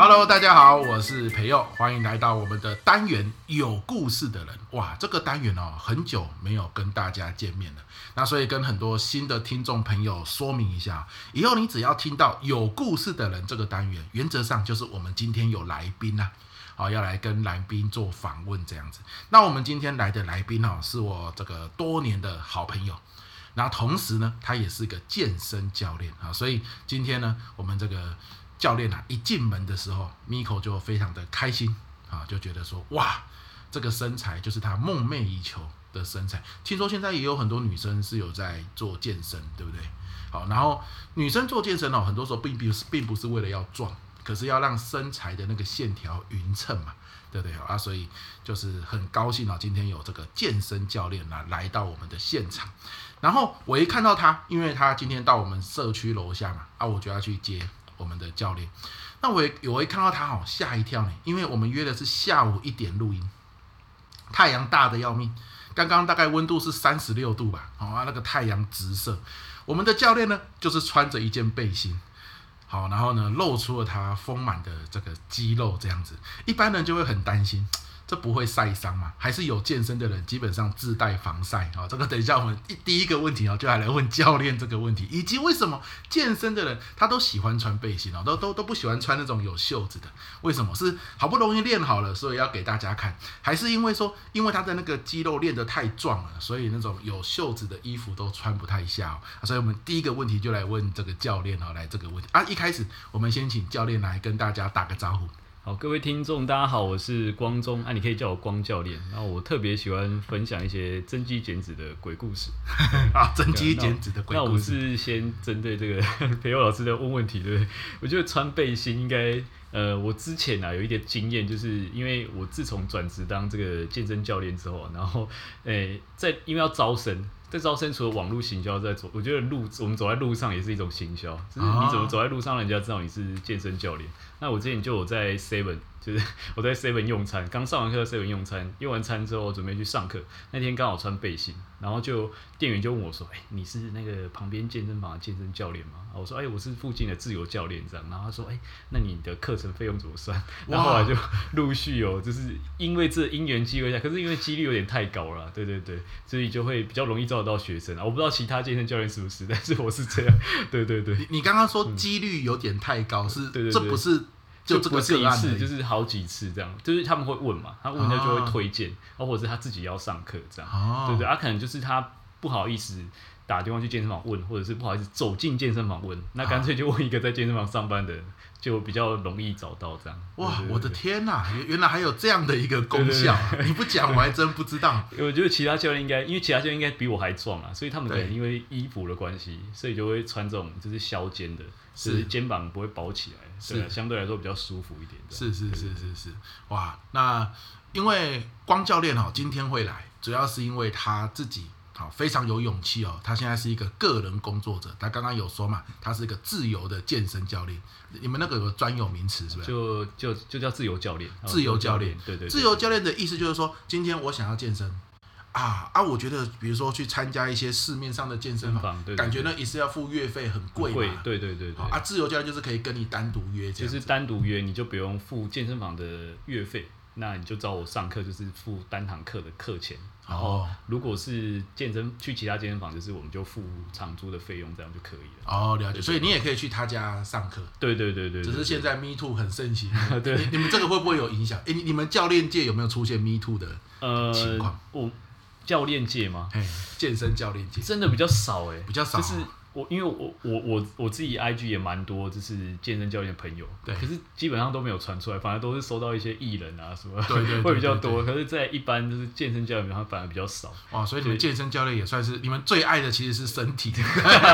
Hello，大家好，我是培佑，欢迎来到我们的单元有故事的人。哇，这个单元哦，很久没有跟大家见面了，那所以跟很多新的听众朋友说明一下，以后你只要听到有故事的人这个单元，原则上就是我们今天有来宾呐，好，要来跟来宾做访问这样子。那我们今天来的来宾哦，是我这个多年的好朋友，那同时呢，他也是个健身教练啊，所以今天呢，我们这个。教练啊，一进门的时候，Miko 就非常的开心啊，就觉得说哇，这个身材就是他梦寐以求的身材。听说现在也有很多女生是有在做健身，对不对？好，然后女生做健身哦，很多时候并不是并不是为了要壮，可是要让身材的那个线条匀称嘛，对不对？啊，所以就是很高兴啊，今天有这个健身教练啊来到我们的现场。然后我一看到他，因为他今天到我们社区楼下嘛，啊，我就要去接。我们的教练，那我也我一看到他好吓一跳呢，因为我们约的是下午一点录音，太阳大的要命，刚刚大概温度是三十六度吧，好啊，那个太阳直射，我们的教练呢就是穿着一件背心，好，然后呢露出了他丰满的这个肌肉这样子，一般人就会很担心。这不会晒伤吗？还是有健身的人基本上自带防晒啊？这个等一下我们第一个问题啊，就来来问教练这个问题，以及为什么健身的人他都喜欢穿背心哦，都都都不喜欢穿那种有袖子的？为什么？是好不容易练好了，所以要给大家看，还是因为说，因为他的那个肌肉练得太壮了，所以那种有袖子的衣服都穿不太下？所以我们第一个问题就来问这个教练啊，来这个问题啊，一开始我们先请教练来跟大家打个招呼。好，各位听众，大家好，我是光中，啊，你可以叫我光教练。然后我特别喜欢分享一些增肌减脂的鬼故事。啊，增肌减脂的鬼故事。那我是先针对这个 培佑老师的问问题，对不对？我觉得穿背心应该，呃，我之前啊有一点经验，就是因为我自从转职当这个健身教练之后，然后，诶、欸，在因为要招生。在招生除了网络行销，在走，我觉得路我们走在路上也是一种行销，就是你怎么走在路上，人家知道你是健身教练。那我之前就有在 Seven。就是 我在 Seven 用餐，刚上完课 Seven 用餐，用完餐之后我准备去上课。那天刚好穿背心，然后就店员就问我说：“哎、欸，你是那个旁边健身房的健身教练吗？”我说：“哎、欸，我是附近的自由教练这样。”然后他说：“哎、欸，那你的课程费用怎么算？”然后后来就 陆续有，就是因为这因缘机会下，可是因为几率有点太高了，对对对，所以就会比较容易招得到学生啊。我不知道其他健身教练是不是，但是我是这样。对对对，你刚刚说几率有点太高，嗯、是对对对，这不是。就这个不是一次，就是好几次这样，就是他们会问嘛，他问他就会推荐，或者是他自己要上课这样，哦、对不对？他、啊、可能就是他不好意思打电话去健身房问，或者是不好意思走进健身房问，那干脆就问一个在健身房上班的人，就比较容易找到这样。哇，对对对，我的天哪，原来还有这样的一个功效，你不讲我还真不知道。我觉得其他教练应该，因为其他教练应该比我还壮啊，所以他们可能因为衣服的关系，所以就会穿这种就是削肩的。是肩膀不会包起来，是相对来说比较舒服一点。是是是是是，哇！那因为光教练哦，今天会来，主要是因为他自己好非常有勇气哦。他现在是一个个人工作者，他刚刚有说嘛，他是一个自由的健身教练。你们那个有个专有名词是不是？就就就叫自由教练。自由教练，对对对。自由教练的意思就是说，今天我想要健身。啊啊！我觉得，比如说去参加一些市面上的健身房，对对对，感觉呢也是要付月费，很贵嘛。对对对对。啊，自由教练就是可以跟你单独约，就是单独约，你就不用付健身房的月费，那你就找我上课，就是付单堂课的课钱。然后，如果是健身去其他健身房，就是我们就付场租的费用，这样就可以了。哦，了解。所以你也可以去他家上课。对对对对。只是现在 Me Too 很盛行，对。你你们这个会不会有影响？哎，你们教练界有没有出现 Me Too 的情况？呃，我。教练界吗？健身教练界真的比较少哎，比较少。就是我，因为我我我我自己 IG 也蛮多，就是健身教练的朋友。对。可是基本上都没有传出来，反而都是收到一些艺人啊什么，对对，会比较多。可是，在一般就是健身教练，他反而比较少。哇，所以你们健身教练也算是你们最爱的，其实是身体。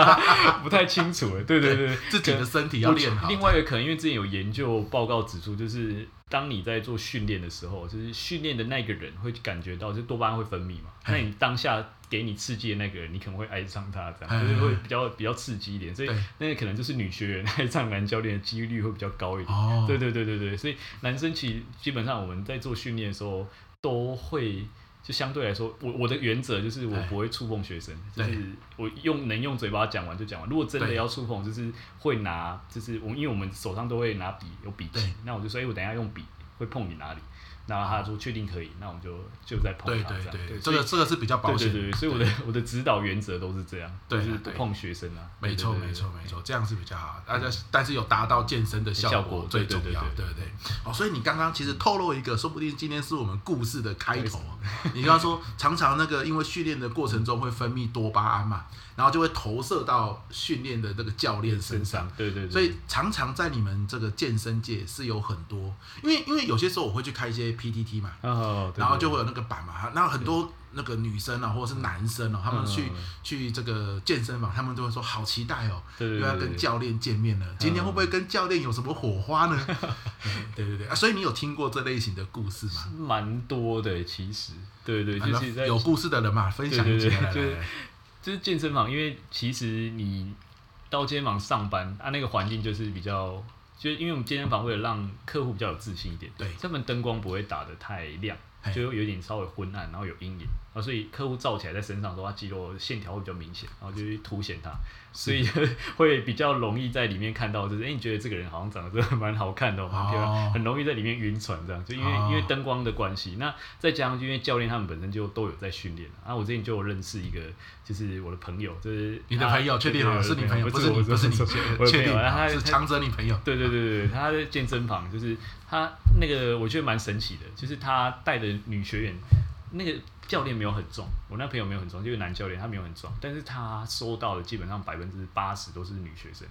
不太清楚哎，对对对，自己的身体要练好。另外一个可能，因为之前有研究报告指出，就是。当你在做训练的时候，就是训练的那个人会感觉到，就多巴胺会分泌嘛。那你当下给你刺激的那个人，你可能会爱上他，这样就是会比较比较刺激一点。所以那个可能就是女学员爱上男教练的几率会比较高一点。对对对对对，所以男生其实基本上我们在做训练的时候都会就相对来说，我我的原则就是我不会触碰学生，就是我用能用嘴巴讲完就讲完。如果真的要触碰，就是会拿，就是我因为我们手上都会拿笔，有笔记，那我就说，哎，我等一下用笔会碰你哪里。然后他说确定可以，那我们就就在碰他这样。对对对，这个这个是比较保险。对对对，所以我的我的指导原则都是这样，就是不碰学生啊。没错没错没错，这样是比较好。大家但是有达到健身的效果最重要，对不对？哦，所以你刚刚其实透露一个，说不定今天是我们故事的开头。你刚刚说常常那个因为训练的过程中会分泌多巴胺嘛，然后就会投射到训练的这个教练身上。对对对。所以常常在你们这个健身界是有很多，因为因为有些时候我会去开一些。PTT 嘛，然后就会有那个板嘛，那很多那个女生啊，或者是男生哦，他们去去这个健身房，他们都会说好期待哦，又要跟教练见面了，今天会不会跟教练有什么火花呢？对对对啊，所以你有听过这类型的故事吗？蛮多的，其实，对对，就是有故事的人嘛，分享一下。就是就是健身房，因为其实你到健身房上班啊，那个环境就是比较。就是因为我们健身房为了让客户比较有自信一点，对，他们灯光不会打得太亮，就有点稍微昏暗，然后有阴影啊，所以客户照起来在身上的话，肌肉线条会比较明显，然后就去凸显它。所以 会比较容易在里面看到，就是哎，你觉得这个人好像长得真的蛮好看的，蛮漂亮，很容易在里面晕船这样，就因为因为灯光的关系。那再加上因为教练他们本身就都有在训练，啊，我之前就有认识一个，就是我的朋友，就是你的朋友，确定了是你朋友，不是你，不是你，确定，他是强者你朋友。对对对对，他在健身房，就是他那个我觉得蛮神奇的，就是他带的女学员那个。教练没有很重，我那朋友没有很重，就是男教练，他没有很重，但是他收到的基本上百分之八十都是女学生，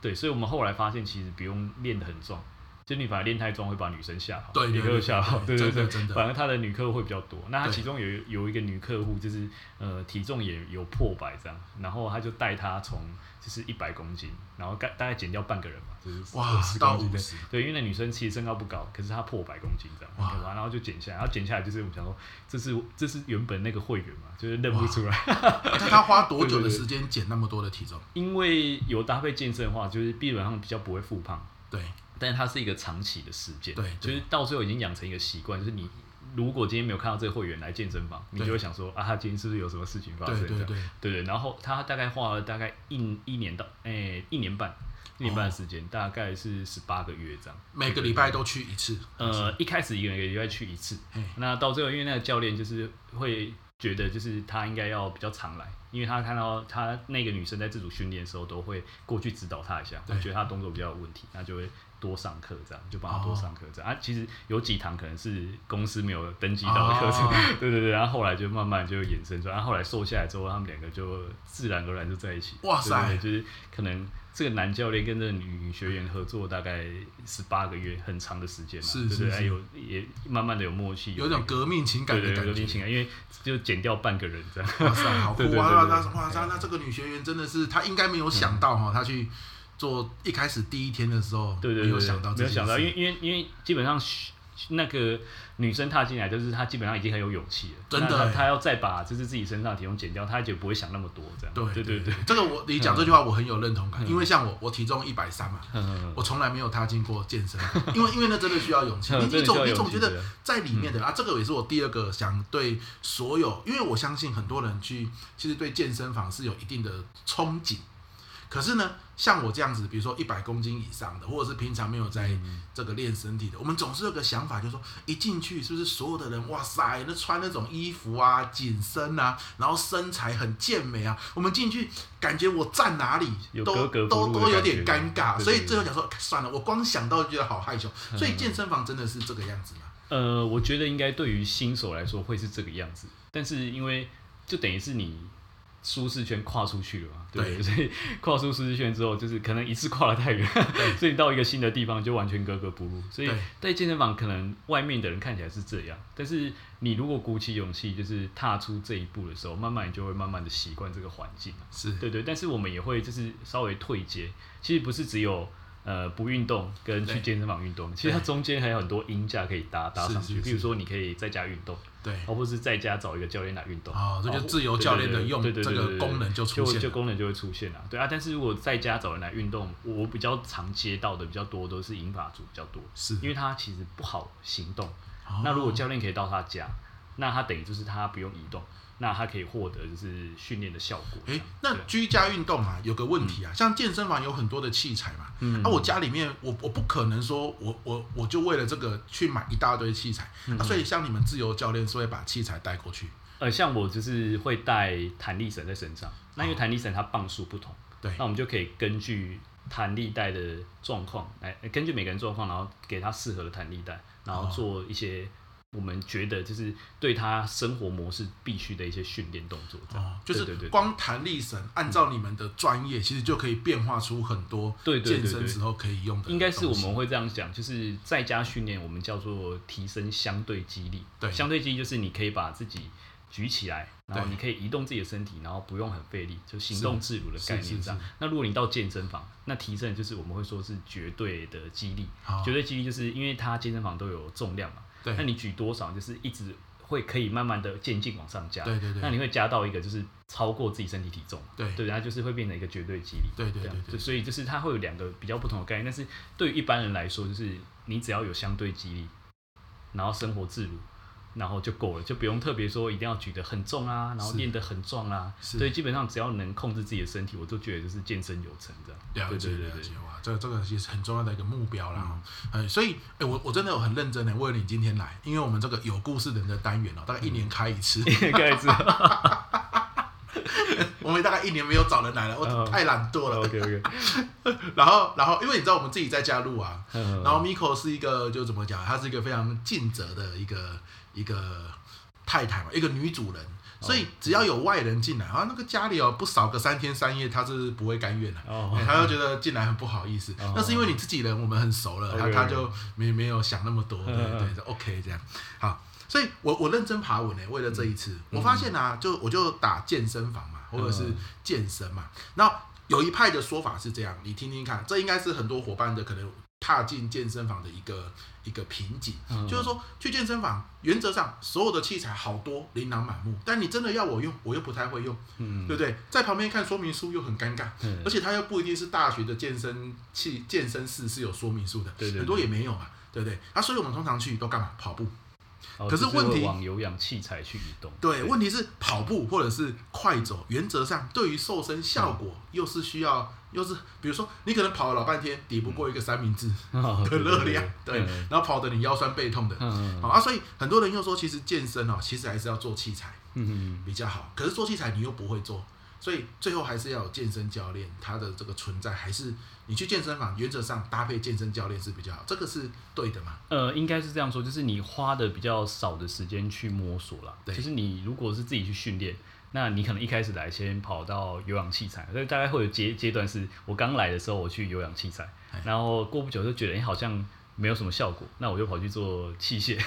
对，所以我们后来发现其实不用练得很重，就你反而练太重会把女生吓跑，对，女客户吓跑，对对对，真的反而他的女客户会比较多。那他其中有有一个女客户就是呃体重也有破百这样，然后他就带她从就是一百公斤，然后大大概减掉半个人嘛，就是。哇，到五十，对，因为那女生其实身高不高，可是她破百公斤这样，哇，然后就减下来，然后减下来就是我们想说，这是这是原本那个会员嘛，就是认不出来。那他花多久的时间减那么多的体重？因为有搭配健身的话，就是基本上比较不会复胖。对，但是它是一个长期的事件。对，就是到最后已经养成一个习惯，就是你如果今天没有看到这个会员来健身房，你就会想说啊，他今天是不是有什么事情发生？对对对对，然后他大概花了大概一一年到哎一年半。一年半的时间，大概是十八个月这样。每个礼拜都去一次。呃，一开始一个礼拜去一次，那到最后，因为那个教练就是会觉得，就是他应该要比较常来，因为他看到他那个女生在自主训练的时候，都会过去指导他一下，他觉得他动作比较有问题，那就会多上课这样，就帮他多上课这样。啊，其实有几堂可能是公司没有登记到的课程，对对对，然后后来就慢慢就衍生出来，然后后来瘦下来之后，他们两个就自然而然就在一起。哇塞，就是可能。这个男教练跟这个女学员合作大概十八个月，很长的时间嘛，是是是，对有也慢慢的有默契，有种革命情感的感觉，革命情感，因为就减掉半个人这样。哇塞，好酷啊！那哇，塞那这个女学员真的是，她应该没有想到哈，她去做一开始第一天的时候，对对，没有想到，没有想到，因为因为因为基本上。那个女生踏进来，就是她基本上已经很有勇气了。真的，她要再把就是自己身上体重减掉，她就不会想那么多这样。对对对对，这个我你讲这句话我很有认同感，因为像我，我体重一百三嘛，我从来没有踏进过健身，因为因为那真的需要勇气。你你总你总觉得在里面的啊，这个也是我第二个想对所有，因为我相信很多人去其实对健身房是有一定的憧憬。可是呢，像我这样子，比如说一百公斤以上的，或者是平常没有在这个练身体的，我们总是有个想法，就是说一进去是不是所有的人，哇塞，那穿那种衣服啊，紧身啊，然后身材很健美啊，我们进去感觉我站哪里都都都有点尴尬，所以最后讲说算了，我光想到就觉得好害羞。所以健身房真的是这个样子吗？呃，我觉得应该对于新手来说会是这个样子，但是因为就等于是你。舒适圈跨出去了嘛？对，对，所以跨出舒适圈之后，就是可能一次跨了太远，所以你到一个新的地方就完全格格不入。所以在健身房，可能外面的人看起来是这样，但是你如果鼓起勇气，就是踏出这一步的时候，慢慢你就会慢慢的习惯这个环境。是对对，但是我们也会就是稍微退阶，其实不是只有。呃，不运动跟去健身房运动，其实它中间还有很多音架可以搭搭上去。比如说，你可以在家运动，对，而不是在家找一个教练来运动。哦，这就自由教练的用这个功能就出现，就功能就会出现了。对啊，但是如果在家找人来运动，我比较常接到的比较多都是银发族比较多，是因为他其实不好行动。哦、那如果教练可以到他家。那他等于就是他不用移动。那它可以获得就是训练的效果。哎、欸，那居家运动啊，有个问题啊，嗯、像健身房有很多的器材嘛，嗯，啊，我家里面我我不可能说我我我就为了这个去买一大堆器材，嗯、啊，所以像你们自由教练是会把器材带过去。呃，像我就是会带弹力绳在身上，那因为弹力绳它磅数不同，对，那我们就可以根据弹力带的状况来，根据每个人状况，然后给他适合的弹力带，然后做一些。我们觉得就是对他生活模式必须的一些训练动作，这样、哦、就是光弹力绳，按照你们的专业，其实就可以变化出很多健身时候可以用的。应该是我们会这样讲，就是在家训练，我们叫做提升相对肌力。对，相对肌力就是你可以把自己举起来，然后你可以移动自己的身体，然后不用很费力，就行动自如的概念这样。那如果你到健身房，那提升就是我们会说是绝对的肌力，绝对肌力就是因为它健身房都有重量嘛。对，那你举多少，就是一直会可以慢慢的渐进往上加。对对对。那你会加到一个就是超过自己身体体重。对对，然后就是会变成一个绝对肌力。对对对，对，对。所以就是它会有两个比较不同的概念，但是对于一般人来说，就是你只要有相对肌力，然后生活自如。然后就够了，就不用特别说一定要举得很重啊，然后练得很壮啊。所以基本上只要能控制自己的身体，我都觉得就是健身有成这样。了解了解哇，这个这个其实很重要的一个目标啦。嗯，所以哎，我我真的有很认真的为了你今天来，因为我们这个有故事人的单元哦，大概一年开一次，一年开一次。我们大概一年没有找人来了，我太懒惰了。OK OK。然后然后因为你知道我们自己在家录啊，然后 Miko 是一个就怎么讲，他是一个非常尽责的一个。一个太太嘛，一个女主人，所以只要有外人进来啊，那个家里哦不少个三天三夜，她是不会甘愿的，她就觉得进来很不好意思。那是因为你自己人，我们很熟了，他他就没没有想那么多，对对，就 OK 这样。好，所以我我认真爬文呢，为了这一次，我发现啊，就我就打健身房嘛，或者是健身嘛，然后有一派的说法是这样，你听听看，这应该是很多伙伴的可能。踏进健身房的一个一个瓶颈，嗯、就是说去健身房，原则上所有的器材好多，琳琅满目，但你真的要我用，我又不太会用，嗯、对不对？在旁边看说明书又很尴尬，嗯、而且它又不一定是大学的健身器健身室是有说明书的，对对对，很多也没有嘛，对不对？啊，所以我们通常去都干嘛？跑步。可是问题，往有氧器材去移动。对，对，问题是跑步或者是快走，原则上对于瘦身效果又是需要，嗯、又是比如说你可能跑了老半天，抵不过一个三明治 的热量，对，然后跑得你腰酸背痛的，好、啊，所以很多人又说，其实健身哦，其实还是要做器材，比较好。可是做器材你又不会做。所以最后还是要有健身教练，他的这个存在还是你去健身房，原则上搭配健身教练是比较好，这个是对的嘛？呃，应该是这样说，就是你花的比较少的时间去摸索了。对，其实你如果是自己去训练，那你可能一开始来先跑到有氧器材，所以大概会有阶阶段是，我刚来的时候我去有氧器材，然后过不久就觉得你、欸、好像没有什么效果，那我就跑去做器械。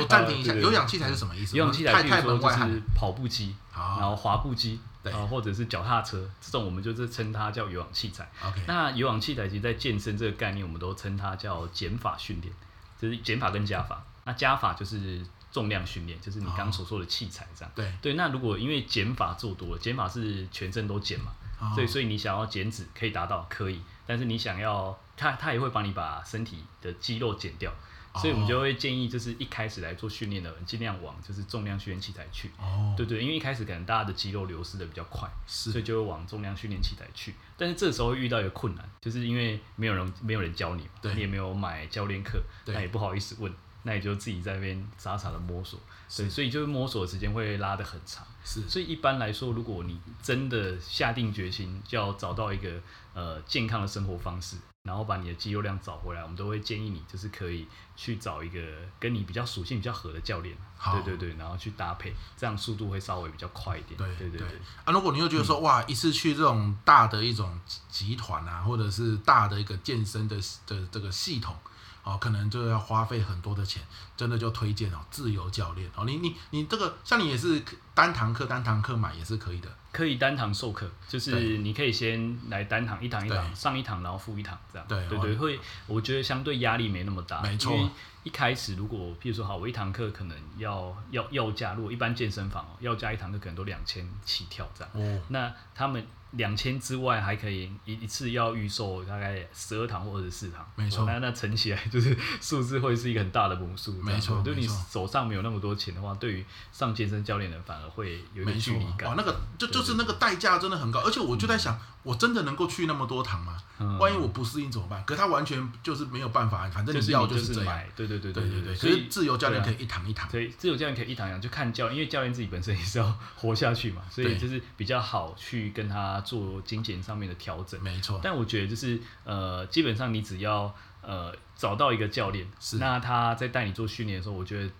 我 暂停一下，有氧器材是什么意思？有氧器材就是说就是跑步机，然后滑步机。啊对，或者是脚踏车这种，我们就是称它叫有氧器材。那有氧器材其实，在健身这个概念，我们都称它叫减法训练，就是减法跟加法。那加法就是重量训练，就是你刚刚所说的器材这样。对、哦、对。那如果因为减法做多了，减法是全身都减嘛，哦、所以所以你想要减脂可以达到可以，但是你想要，它它也会帮你把身体的肌肉减掉。所以我们就会建议，就是一开始来做训练的人，尽量往就是重量训练器材去。哦，对对，因为一开始可能大家的肌肉流失的比较快，是，所以就会往重量训练器材去。但是这时候会遇到一个困难，就是因为没有人没有人教你你也没有买教练课，那也不好意思问，那你就自己在那边傻傻的摸索。对，所以就是摸索的时间会拉得很长。是，所以一般来说，如果你真的下定决心就要找到一个呃健康的生活方式。然后把你的肌肉量找回来，我们都会建议你，就是可以去找一个跟你比较属性比较合的教练，对对对，然后去搭配，这样速度会稍微比较快一点。对对对，对啊，如果你又觉得说、嗯、哇，一次去这种大的一种集团啊，或者是大的一个健身的的这个系统，哦，可能就要花费很多的钱，真的就推荐哦，自由教练哦，你你你这个像你也是单堂课单堂课买也是可以的。可以单堂授课，就是你可以先来单堂一堂一堂上一堂，然后付一堂这样。对对对，会我觉得相对压力没那么大。没错。一开始如果譬如说好，我一堂课可能要要要价，如果一般健身房哦，要价一堂课可能都两千起跳这样。哦。那他们两千之外还可以一一次要预售大概十二堂或者四堂。没错。那那乘起来就是数字会是一个很大的母数。没错。对你手上没有那么多钱的话，对于上健身教练的反而会有点距离感。哇，那个就就是那个代价真的很高，而且我就在想。我真的能够去那么多堂吗？嗯、万一我不适应怎么办？可他完全就是没有办法，反正你要就是这样。对对对对对对。所以自由教练可以一堂一堂。所以自由教练可以一堂一堂，就看教练，因为教练自己本身也是要活下去嘛，所以就是比较好去跟他做金钱上面的调整。没错。但我觉得就是呃，基本上你只要呃找到一个教练，是那他在带你做训练的时候，我觉得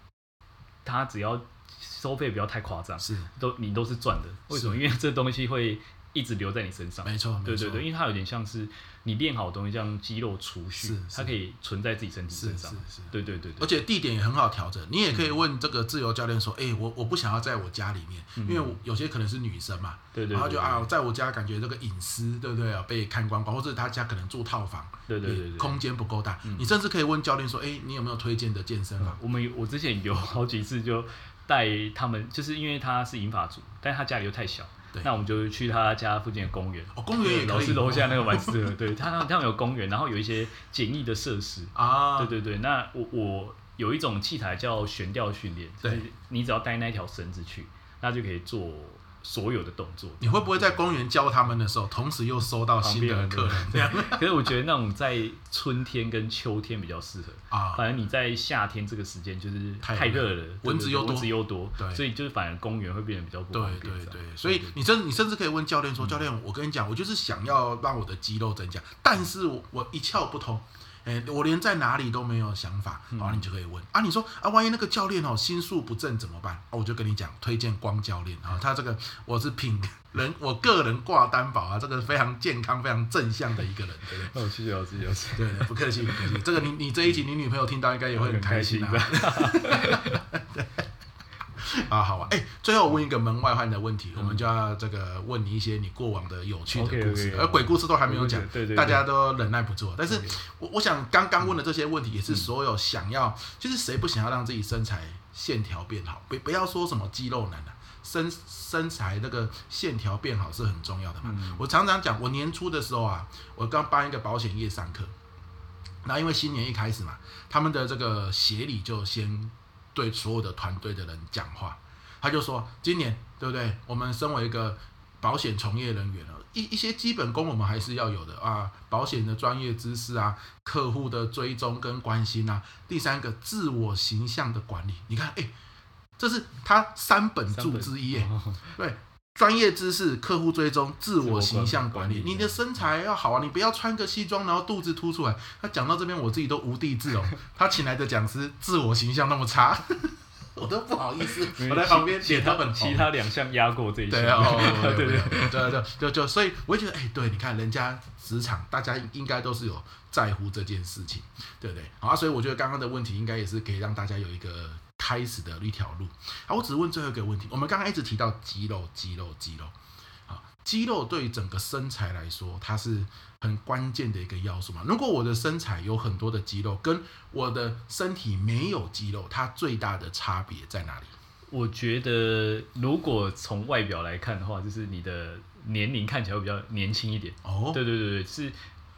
他只要收费不要太夸张，是都你都是赚的。为什么？因为这东西会。一直留在你身上，没错，对对对，因为它有点像是你练好的东西，像肌肉储蓄，它可以存在自己身体身上，是是是，对对对，而且地点也很好调整，你也可以问这个自由教练说，哎，我我不想要在我家里面，因为有些可能是女生嘛，对对，然后就啊，在我家感觉这个隐私，对不对啊，被看光光，或者他家可能住套房，对对对，空间不够大，你甚至可以问教练说，哎，你有没有推荐的健身房？我们我之前有好几次就带他们，就是因为他是银发族，但是他家里又太小。那我们就去他家附近的公园，哦，公园也，老师楼下那个蛮适合。对他，他们有公园，然后有一些简易的设施啊。对对对，那我我有一种器材叫悬吊训练，就是你只要带那条绳子去，那就可以做。所有的动作，你会不会在公园教他们的时候，同时又收到新的客人？这样，可是我觉得那种在春天跟秋天比较适合啊。反正你在夏天这个时间就是太热了，蚊子又多，蚊子又多，对，所以就是反而公园会变得比较不方便。对对对，所以你甚你甚至可以问教练说：“教练，我跟你讲，我就是想要让我的肌肉增加，但是我我一窍不通。”哎，我连在哪里都没有想法，然后你就可以问啊，你说啊，万一那个教练哦心术不正怎么办？我就跟你讲，推荐光教练啊，他这个我是品人，我个人挂担保啊，这个非常健康、非常正向的一个人，对不对？哦，谢谢老师，谢谢。对，不客气，不客气。这个你你这一集你女朋友听到应该也会很开心啊。啊，好啊，哎、欸，最后我问一个门外汉的问题，嗯、我们就要这个问你一些你过往的有趣的故事，okay, okay, 而鬼故事都还没有讲，对对对，大家都忍耐不住。但是我我想刚刚问的这些问题，也是所有想要，嗯、就是谁不想要让自己身材线条变好？不不要说什么肌肉男了，身身材那个线条变好是很重要的嘛。嗯、我常常讲，我年初的时候啊，我刚帮一个保险业上课，那因为新年一开始嘛，他们的这个协理就先。对所有的团队的人讲话，他就说：“今年对不对？我们身为一个保险从业人员一一些基本功我们还是要有的啊，保险的专业知识啊，客户的追踪跟关心啊。第三个，自我形象的管理。你看，哎，这是他三本柱之一，哎，对，专业知识、客户追踪、自我形象管理。你的身材要好啊，你不要穿个西装然后肚子凸出来。他讲到这边，我自己都无地自容。他请来的讲师自我形象那么差。”我都不好意思，我在旁边写他们，其他两项压过这一项。对啊，对对对对对，就就所以，我就觉得，哎，对，你看人家职场，大家应该都是有在乎这件事情，对不对？好啊，所以我觉得刚刚的问题应该也是可以让大家有一个开始的一条路。好，我只问最后一个问题，我们刚刚一直提到肌肉，肌肉，肌肉。肌肉对于整个身材来说，它是很关键的一个要素嘛。如果我的身材有很多的肌肉，跟我的身体没有肌肉，它最大的差别在哪里？我觉得，如果从外表来看的话，就是你的年龄看起来会比较年轻一点。哦，对对对对，是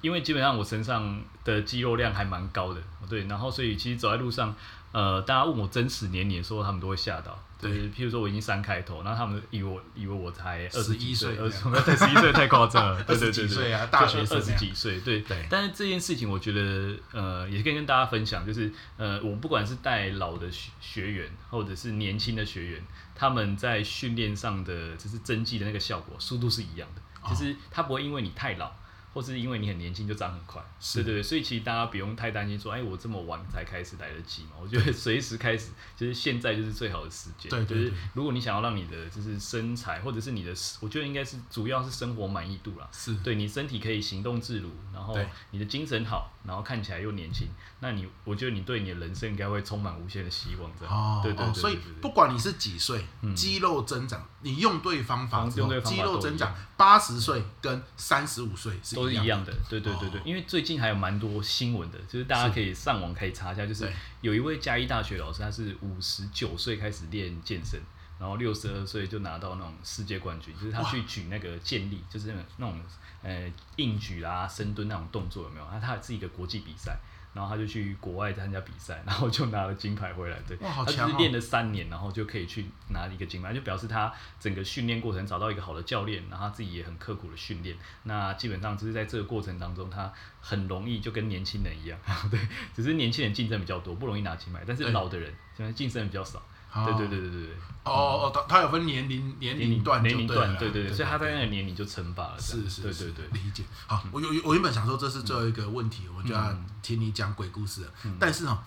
因为基本上我身上的肌肉量还蛮高的，对，然后所以其实走在路上。呃，大家问我真实年龄的时候，他们都会吓到。对，譬如说我已经三开头，然后他们以为我以为我才二十一岁，二十对十一岁太夸张了。对对对对，大学二十几岁，对对。但是这件事情，我觉得呃，也可以跟大家分享，就是呃，我不管是带老的学学员，或者是年轻的学员，他们在训练上的就是增肌的那个效果，速度是一样的，就是他不会因为你太老。或是因为你很年轻就长很快，是对对对，所以其实大家不用太担心说，哎，我这么晚才开始来得及嘛？我觉得随时开始，就是现在就是最好的时间。对，对，对，就是如果你想要让你的就是身材，或者是你的，我觉得应该是主要是生活满意度啦。是，对你身体可以行动自如，然后你的精神好，然后看起来又年轻，那你我觉得你对你的人生应该会充满无限的希望。这样。哦，对对对，对，对，对，对，对。所以不管你是几岁，肌肉增长，你用对方法之肌肉增长八十岁跟三十五岁是都是一样的。对对对对，哦、因为最近还有蛮多新闻的，就是大家可以上网可以查一下，就是有一位嘉义大学老师，他是五十九岁开始练健身，然后六十二岁就拿到那种世界冠军，就是他去举那个健力，就是那种那种呃硬举啦、深蹲那种动作有没有？他他是一个国际比赛。然后他就去国外参加比赛，然后就拿了金牌回来。对，哇，好强哦！他就是练了三年，然后就可以去拿一个金牌，就表示他整个训练过程找到一个好的教练，然后他自己也很刻苦的训练。那基本上就是在这个过程当中，他很容易就跟年轻人一样，对，只是年轻人竞争比较多，不容易拿金牌，但是老的人现在竞争比较少。对对对对对。哦哦，他他有分年龄年龄段，年龄段，对对对，所以他在那个年龄就称霸了。是是，对对对，理解。好，我有我原本想说这是最后一个问题，我就要听你讲鬼故事了。但是哈，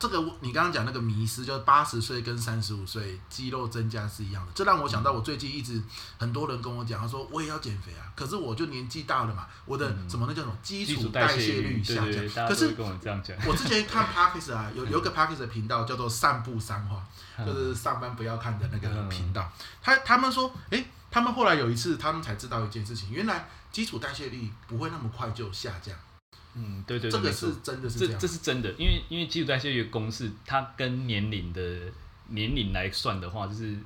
这个你刚刚讲那个迷失，就是八十岁跟三十五岁肌肉增加是一样的，这让我想到我最近一直很多人跟我讲，他说我也要减肥啊，可是我就年纪大了嘛，我的什么那叫什么基础代谢率下降。可是跟我这样讲，我之前看 Parkes 啊，有有个 Parkes 的频道叫做散步三话。就是上班不要看的那个频道，他他们说，哎、欸，他们后来有一次，他们才知道一件事情，原来基础代谢率不会那么快就下降。嗯，对对，对这个是真的是这，这这是真的，因为因为基础代谢率的公式，它跟年龄的年龄来算的话，就是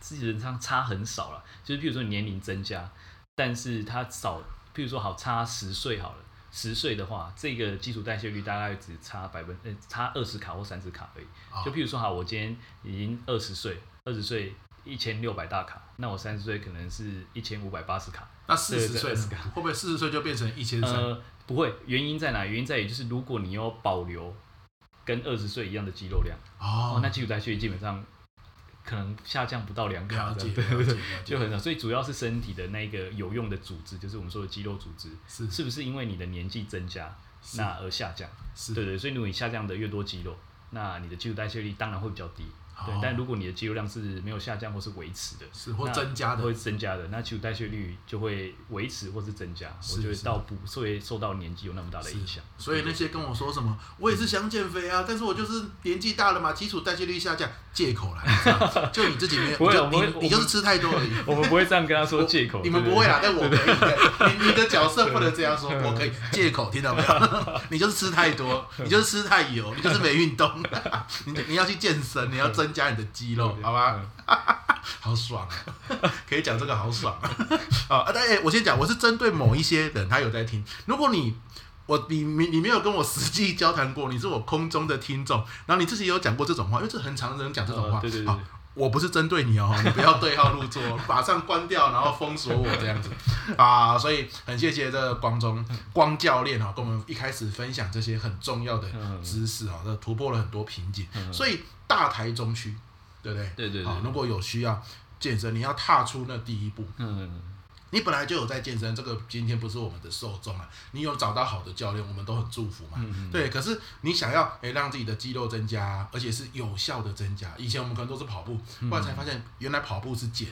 基本上差很少了。就是譬如说年龄增加，但是它少，譬如说好差十岁好了。十岁的话，这个基础代谢率大概只差百分，呃，差二十卡或三十卡而已。Oh. 就譬如说，哈，我今天已经二十岁，二十岁一千六百大卡，那我三十岁可能是一千五百八十卡。那四十岁会不会四十岁就变成一千三？呃，不会，原因在哪？原因在于就是如果你要保留跟二十岁一样的肌肉量，oh. 哦，那基础代谢率基本上。可能下降不到两卡，对对对，就很少。所以主要是身体的那个有用的组织，就是我们说的肌肉组织，是是不是因为你的年纪增加，那而下降？是对对，所以如果你下降的越多肌肉，那你的基础代谢率当然会比较低。对，但如果你的肌肉量是没有下降或是维持的，是或增加的，会增加的，那基础代谢率就会维持或是增加。我觉得到不会受到年纪有那么大的影响。所以那些跟我说什么，我也是想减肥啊，但是我就是年纪大了嘛，基础代谢率下降，借口来，就你自己没有，不会，你你就是吃太多而已。我们不会这样跟他说借口，你们不会啦，但我可以。你你的角色不能这样说，我可以借口，听到没有？你就是吃太多，你就是吃太油，你就是没运动。你你要去健身，你要增加你的肌肉。好吧，好爽啊！可以讲这个好爽啊！啊，但哎，我先讲，我是针对某一些人，他有在听。如果你我你你你没有跟我实际交谈过，你是我空中的听众，然后你自己也有讲过这种话，因为这很常人讲这种话。对对对。好，我不是针对你哦，你不要对号入座，马上关掉，然后封锁我这样子啊！所以很谢谢这个光中光教练哦，跟我们一开始分享这些很重要的知识啊，这突破了很多瓶颈。所以大台中区。对不对？对对对。好，如果有需要健身，你要踏出那第一步。嗯。你本来就有在健身，这个今天不是我们的受众啊。你有找到好的教练，我们都很祝福嘛。对，可是你想要诶让自己的肌肉增加，而且是有效的增加。以前我们可能都是跑步，后来才发现原来跑步是减。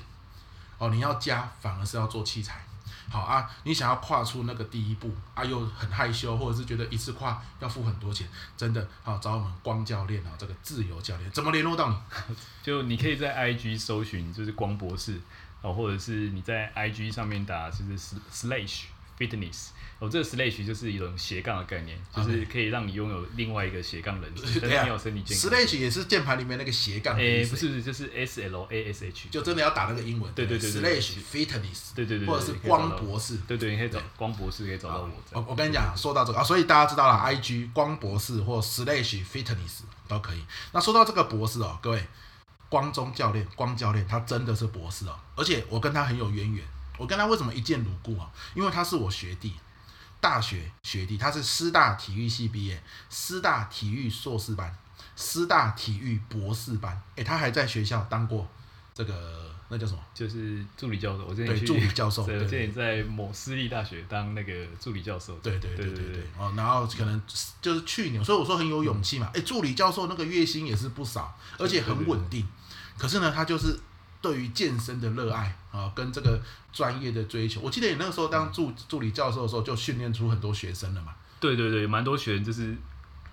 哦，你要加反而是要做器材。好啊，你想要跨出那个第一步啊，又很害羞，或者是觉得一次跨要付很多钱，真的好找我们光教练啊，这个自由教练，怎么联络到你？就你可以在 IG 搜寻，就是光博士哦，或者是你在 IG 上面打就是 slash fitness。哦，这个 slash 就是一种斜杠的概念，就是可以让你拥有另外一个斜杠人生，但是你有身体健康。slash 也是键盘里面那个斜杠。诶，不是不是，就是 S L A S H，就真的要打那个英文。对对对对。slash fitness，对对对，或者是光博士。对对，你可以找光博士，可以找到我。我我跟你讲，说到这个啊，所以大家知道了，IG 光博士或 slash fitness 都可以。那说到这个博士哦，各位，光中教练，光教练，他真的是博士哦，而且我跟他很有渊源。我跟他为什么一见如故啊？因为他是我学弟。大学学弟，他是师大体育系毕业，师大体育硕士班，师大体育博士班，哎、欸，他还在学校当过这个那叫什么？就是助理教授。我之前对助理教授，对，之前在某私立大学当那个助理教授。对对对对对对。哦，然后可能就是去年，所以我说很有勇气嘛。哎、欸，助理教授那个月薪也是不少，而且很稳定。可是呢，他就是。对于健身的热爱啊，跟这个专业的追求，我记得你那个时候当助助理教授的时候，就训练出很多学生了嘛。对对对，蛮多学生就是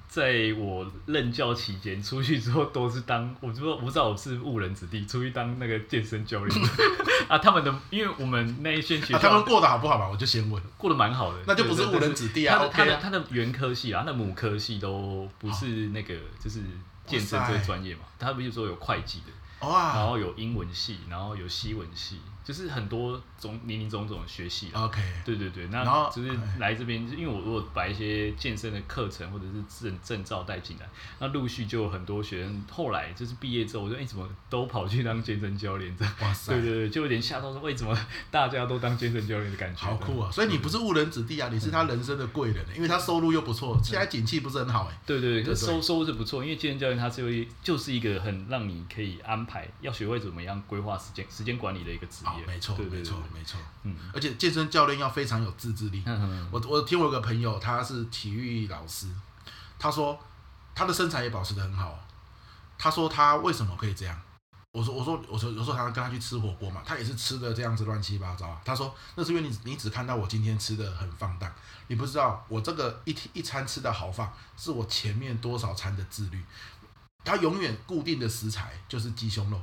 在我任教期间，出去之后都是当，我就说我不知道我是误人子弟，出去当那个健身教练 啊。他们的，因为我们那一线学校，啊，他们过得好不好嘛？我就先问，过得蛮好的，那就不是误人子弟啊。他的他的他的原科系啊，那母科系都不是那个，就是健身这个专业嘛。他比如说有会计的，哇，然后有英文系，然后有西文系。就是很多种林林总总的学系，OK，对对对，那就是来这边，因为我如果把一些健身的课程或者是证证照带进来，那陆续就有很多学生后来就是毕业之后，我说哎、欸、怎么都跑去当健身教练这样？哇塞，对对对，就有点吓到说为什么大家都当健身教练的感觉？好酷啊！所以你不是误人子弟啊，你是他人生的贵人，因为他收入又不错，现在景气不是很好哎。对对对，收收入是不错，因为健身教练他是有一就是一个很让你可以安排，要学会怎么样规划时间时间管理的一个职业。没错，没错，没错。嗯，而且健身教练要非常有自制力。嗯，我我听我有个朋友，他是体育老师，他说他的身材也保持的很好。他说他为什么可以这样？我说我说我说有时候他跟他去吃火锅嘛，他也是吃的这样子乱七八糟。他说那是因为你你只看到我今天吃的很放荡，你不知道我这个一天一餐吃的豪放，是我前面多少餐的自律。他永远固定的食材就是鸡胸肉，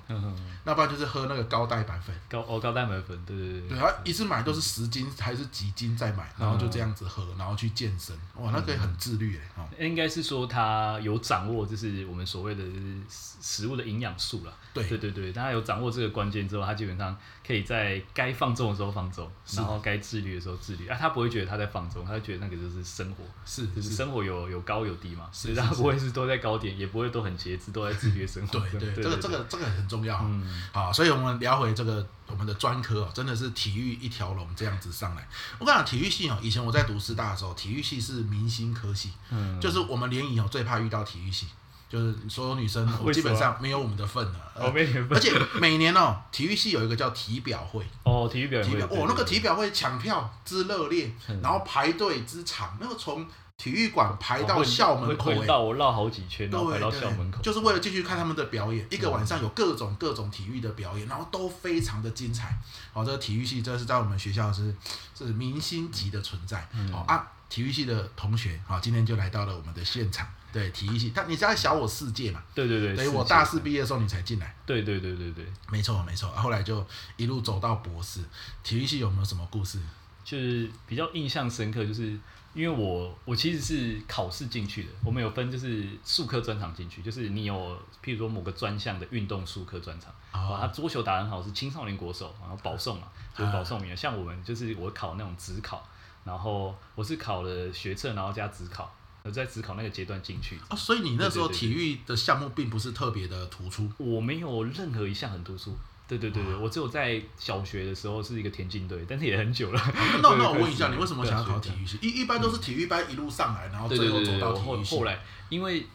那不然就是喝那个高蛋白粉，高哦高蛋白粉，对对对，对。他一次买都是十斤还是几斤再买，然后就这样子喝，然后去健身，哇，那可以很自律哎，哦，应该是说他有掌握，就是我们所谓的食物的营养素了，对。对对对，他有掌握这个关键之后，他基本上可以在该放纵的时候放纵，然后该自律的时候自律，啊，他不会觉得他在放纵，他会觉得那个就是生活，是就是生活有有高有低嘛，是他不会是都在高点，也不会都很节制。都在自觉生活。对对，这个这个这个很重要。嗯，好，所以我们聊回这个我们的专科哦，真的是体育一条龙这样子上来。我跟你讲，体育系哦，以前我在读师大的时候，体育系是明星科系，嗯，就是我们联谊哦最怕遇到体育系，就是所有女生 基本上没有我们的份了。哦，没份。而且每年哦，体育系有一个叫体表会。哦，体育表会。哦，那个体表会抢票之热烈，然后排队之长，那个从。体育馆排到校门口，到我绕好几圈，然后排到校门口，就是为了进去看他们的表演。一个晚上有各种各种体育的表演，然后都非常的精彩。好，这个体育系这是在我们学校是是明星级的存在。好啊，体育系的同学，好，今天就来到了我们的现场。对，体育系，他你在小我四届嘛？对对对。等于我大四毕业的时候你才进来。对对对对对，没错没错。后来就一路走到博士。体育系有没有什么故事？就是比较印象深刻，就是。因为我我其实是考试进去的，我们有分就是术科专场进去，就是你有譬如说某个专项的运动术科专场，啊，他桌球打得很好是青少年国手，然后保送嘛，就是保送名额。像我们就是我考那种职考，然后我是考了学测，然后加职考，我在自考那个阶段进去。啊，所以你那时候体育的项目并不是特别的突出。我没有任何一项很突出。对对对对，我只有在小学的时候是一个田径队，但是也很久了。那那我问一下，你为什么想要考体育系？一一般都是体育班一路上来，然后最后走到体育系。后来因为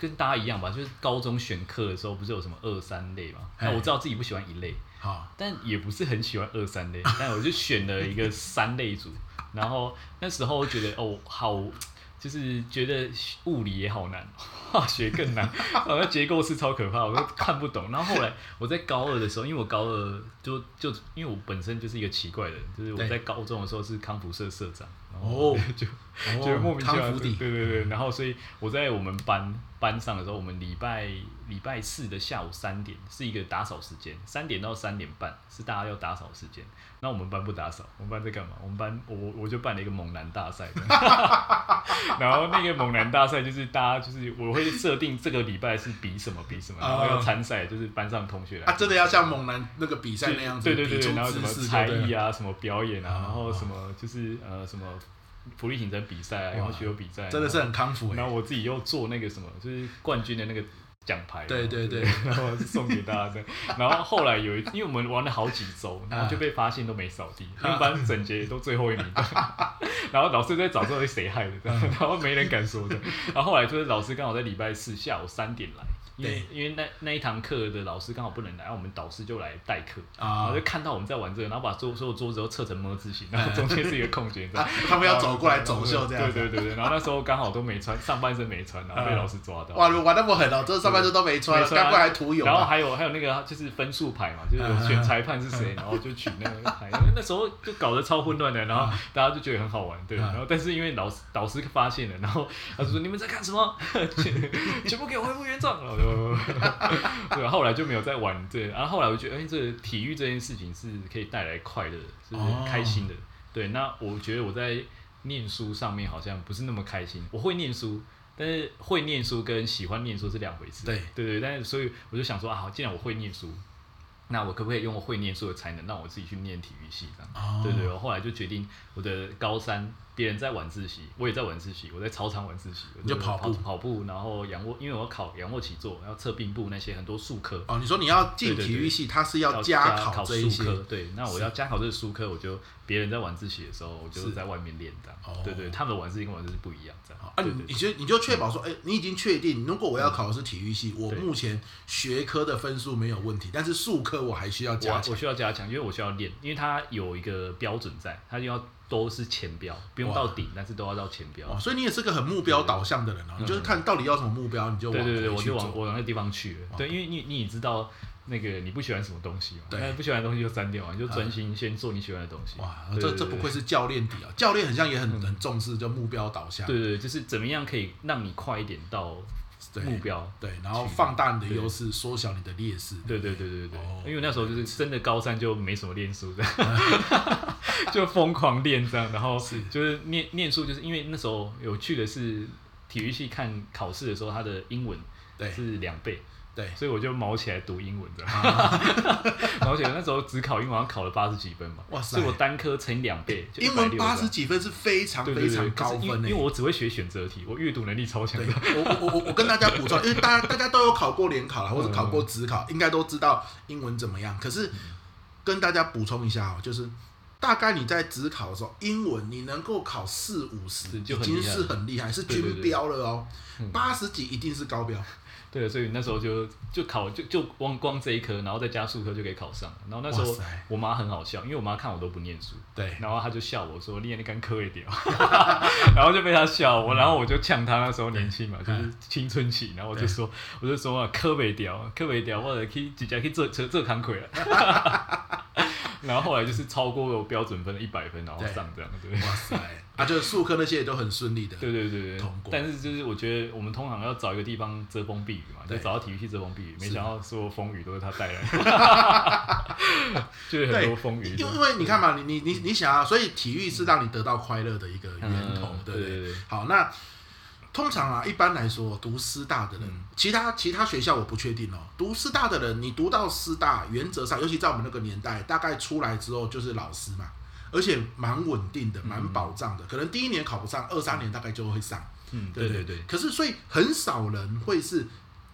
跟大家一样吧，就是高中选课的时候不是有什么二三类嘛？那我知道自己不喜欢一类，但也不是很喜欢二三类，但我就选了一个三类组。然后那时候我觉得哦好。就是觉得物理也好难，化学更难，好像结构式超可怕，我都看不懂。然后后来我在高二的时候，因为我高二就就因为我本身就是一个奇怪的人，就是我在高中的时候是康复社社长，然后 就就莫名其妙，对对对，然后所以我在我们班班上的时候，我们礼拜礼拜四的下午三点是一个打扫时间，三点到三点半是大家要打扫时间。那我们班不打扫，我们班在干嘛？我们班我我就办了一个猛男大赛，然后那个猛男大赛就是大家就是我会设定这个礼拜是比什么比什么，然后要参赛，就是班上同学来。啊，真的要像猛男那个比赛那样子，对对对，然后什么才艺啊，什么表演啊，然后什么就是呃什么伏地挺身比赛啊，然后学有比赛，真的是很康复。然后我自己又做那个什么，就是冠军的那个。奖牌，对对对，然后送给大家的。然后后来有一，因为我们玩了好几周，然后就被发现都没扫地，全班整洁都最后一名。然后老师在找说谁害的，然后没人敢说的。然后后来就是老师刚好在礼拜四下午三点来，因为因为那那一堂课的老师刚好不能来，然后我们导师就来代课，啊、然后就看到我们在玩这个，然后把桌所有桌子都侧成么字形，然后中间是一个空间，他们要走过来走秀这样，对对对对，然后那时候刚好都没穿，上半身没穿，然后被老师抓到，哇，玩那么狠哦，这上半身都没穿，刚过来涂油，然后还有还有那个就是分数牌嘛，就是选裁判是谁，然后就取那个牌，因为那时候就搞得超混乱的，然后大家就觉得很好玩，对，然后但是因为老师导师发现了，然后他就说你们在干什么？全部给我恢复原状，然后 就对，后来就没有再玩这，然后后来我觉得，哎，这个体育这件事情是可以带来快乐，就是开心的。对，那我觉得我在念书上面好像不是那么开心。我会念书，但是会念书跟喜欢念书是两回事。对对对，但是所以我就想说啊，既然我会念书，那我可不可以用我会念书的才能让我自己去念体育系这样？对对，我后来就决定我的高三。别人在晚自习，我也在晚自习。我在操场晚自习，我就跑步跑步，然后仰卧，因为我要考仰卧起坐，要测并步那些很多术科。哦，你说你要进体育系，他是要加考这一些。对，那我要加考这个术科，我就别人在晚自习的时候，我就是在外面练这样。对对，他们的晚自习跟晚自习不一样，这样。啊，你就你就确保说，哎，你已经确定，如果我要考的是体育系，我目前学科的分数没有问题，但是术科我还需要加强。我需要加强，因为我需要练，因为它有一个标准在，它就要。都是前标，不用到顶，但是都要到前标。所以你也是个很目标导向的人啊。你就是看到底要什么目标，你就往。对对对，我就往我往那地方去了。对，因为你你也知道那个你不喜欢什么东西嘛，对，不喜欢的东西就删掉嘛，你就专心先做你喜欢的东西。哇，这这不愧是教练底啊！教练很像也很很重视就目标导向。对对，就是怎么样可以让你快一点到。目标对，然后放大你的优势，缩小你的劣势。对对对对对，因为那时候就是真的高三就没什么练书这样，就疯狂练这样，然后就是念念书，就是因为那时候有趣的是体育系看考试的时候，它的英文是两倍。对，所以我就卯起来读英文的，而且那时候只考英文，好像考了八十几分嘛。哇塞！所以我单科乘两倍，英文八十几分是非常非常高分，因为我只会写选择题，我阅读能力超强。我我我我跟大家补充，因为大家大家都有考过联考啦，或者考过职考，应该都知道英文怎么样。可是跟大家补充一下哦，就是大概你在职考的时候，英文你能够考四五十，已经是很厉害，是军标了哦。八十几一定是高标。对，所以那时候就就考就就光光这一科，然后再加数科就可以考上。然后那时候我妈很好笑，因为我妈看我都不念书，对，然后她就笑我说：“你那干科一点。”然后就被她笑我，然后我就呛她。那时候年轻嘛，就是青春期，然后我就说：“我就说啊，科未掉，科未掉，或者可以直接去做做做工课了。”然后后来就是超过我标准分的一百分，然后上这样对。哇塞！啊，就是术科那些也都很顺利的。对对对对。但是就是我觉得我们通常要找一个地方遮风避雨嘛，就找到体育系遮风避雨。没想到所有风雨都是他带来的。就是很多风雨。因为你看嘛，你你你你想啊，所以体育是让你得到快乐的一个源头，对不对？好，那通常啊，一般来说读师大的人，其他其他学校我不确定哦。读师大的人，你读到师大，原则上，尤其在我们那个年代，大概出来之后就是老师嘛。而且蛮稳定的，蛮保障的。可能第一年考不上，二三年大概就会上。嗯，对对对。可是，所以很少人会是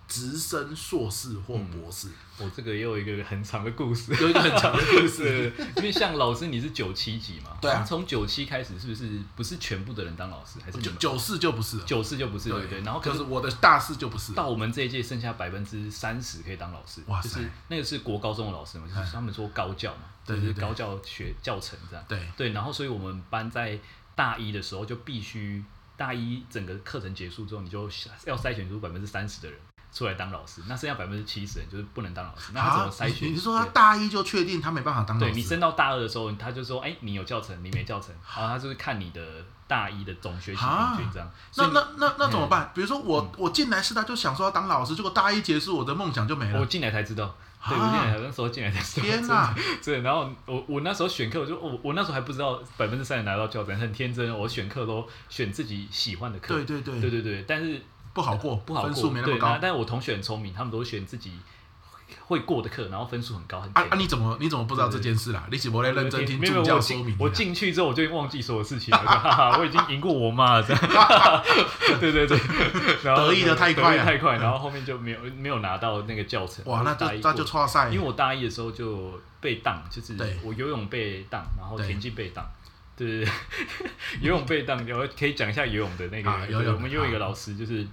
直升硕士或博士。我这个也有一个很长的故事，有一个很长的故事。因为像老师，你是九七级嘛？对啊。从九七开始，是不是不是全部的人当老师？还是九九四就不是？九四就不是，对对。然后可是我的大四就不是。到我们这一届剩下百分之三十可以当老师。哇塞！就是那个是国高中的老师嘛？就是他们说高教嘛。对，就是高教学教程这样。对对，然后所以我们班在大一的时候就必须，大一整个课程结束之后，你就要筛选出百分之三十的人出来当老师，那剩下百分之七十人就是不能当老师。那他怎么筛选？你是说他大一就确定他没办法当老师？对，你升到大二的时候，他就说，哎，你有教程，你没教程，然后他就是看你的大一的总学习平均这样。那那那那怎么办？比如说我我进来是他就想说要当老师，结果大一结束，我的梦想就没了。我进来才知道。对，我进来那时候进来的时候，天哪！对，然后我我那时候选课，我就我我那时候还不知道百分之三十拿到教程，很天真。我选课都选自己喜欢的课，对对对，对对对。但是不好过，不好过，分数没那么高。但是我同学很聪明，他们都选自己。会过的课，然后分数很高，很啊啊！你怎么你怎么不知道这件事啦？你怎么来认真听助教说明？我进去之后我就忘记所有事情了，我已经赢过我妈了。对对对，得意的太快太快，然后后面就没有没有拿到那个教程。哇，那就那就挫赛。因为我大一的时候就被当，就是我游泳被当，然后田径被当。对对对，游泳被当，我可以讲一下游泳的那个。我们游泳一个老师就是。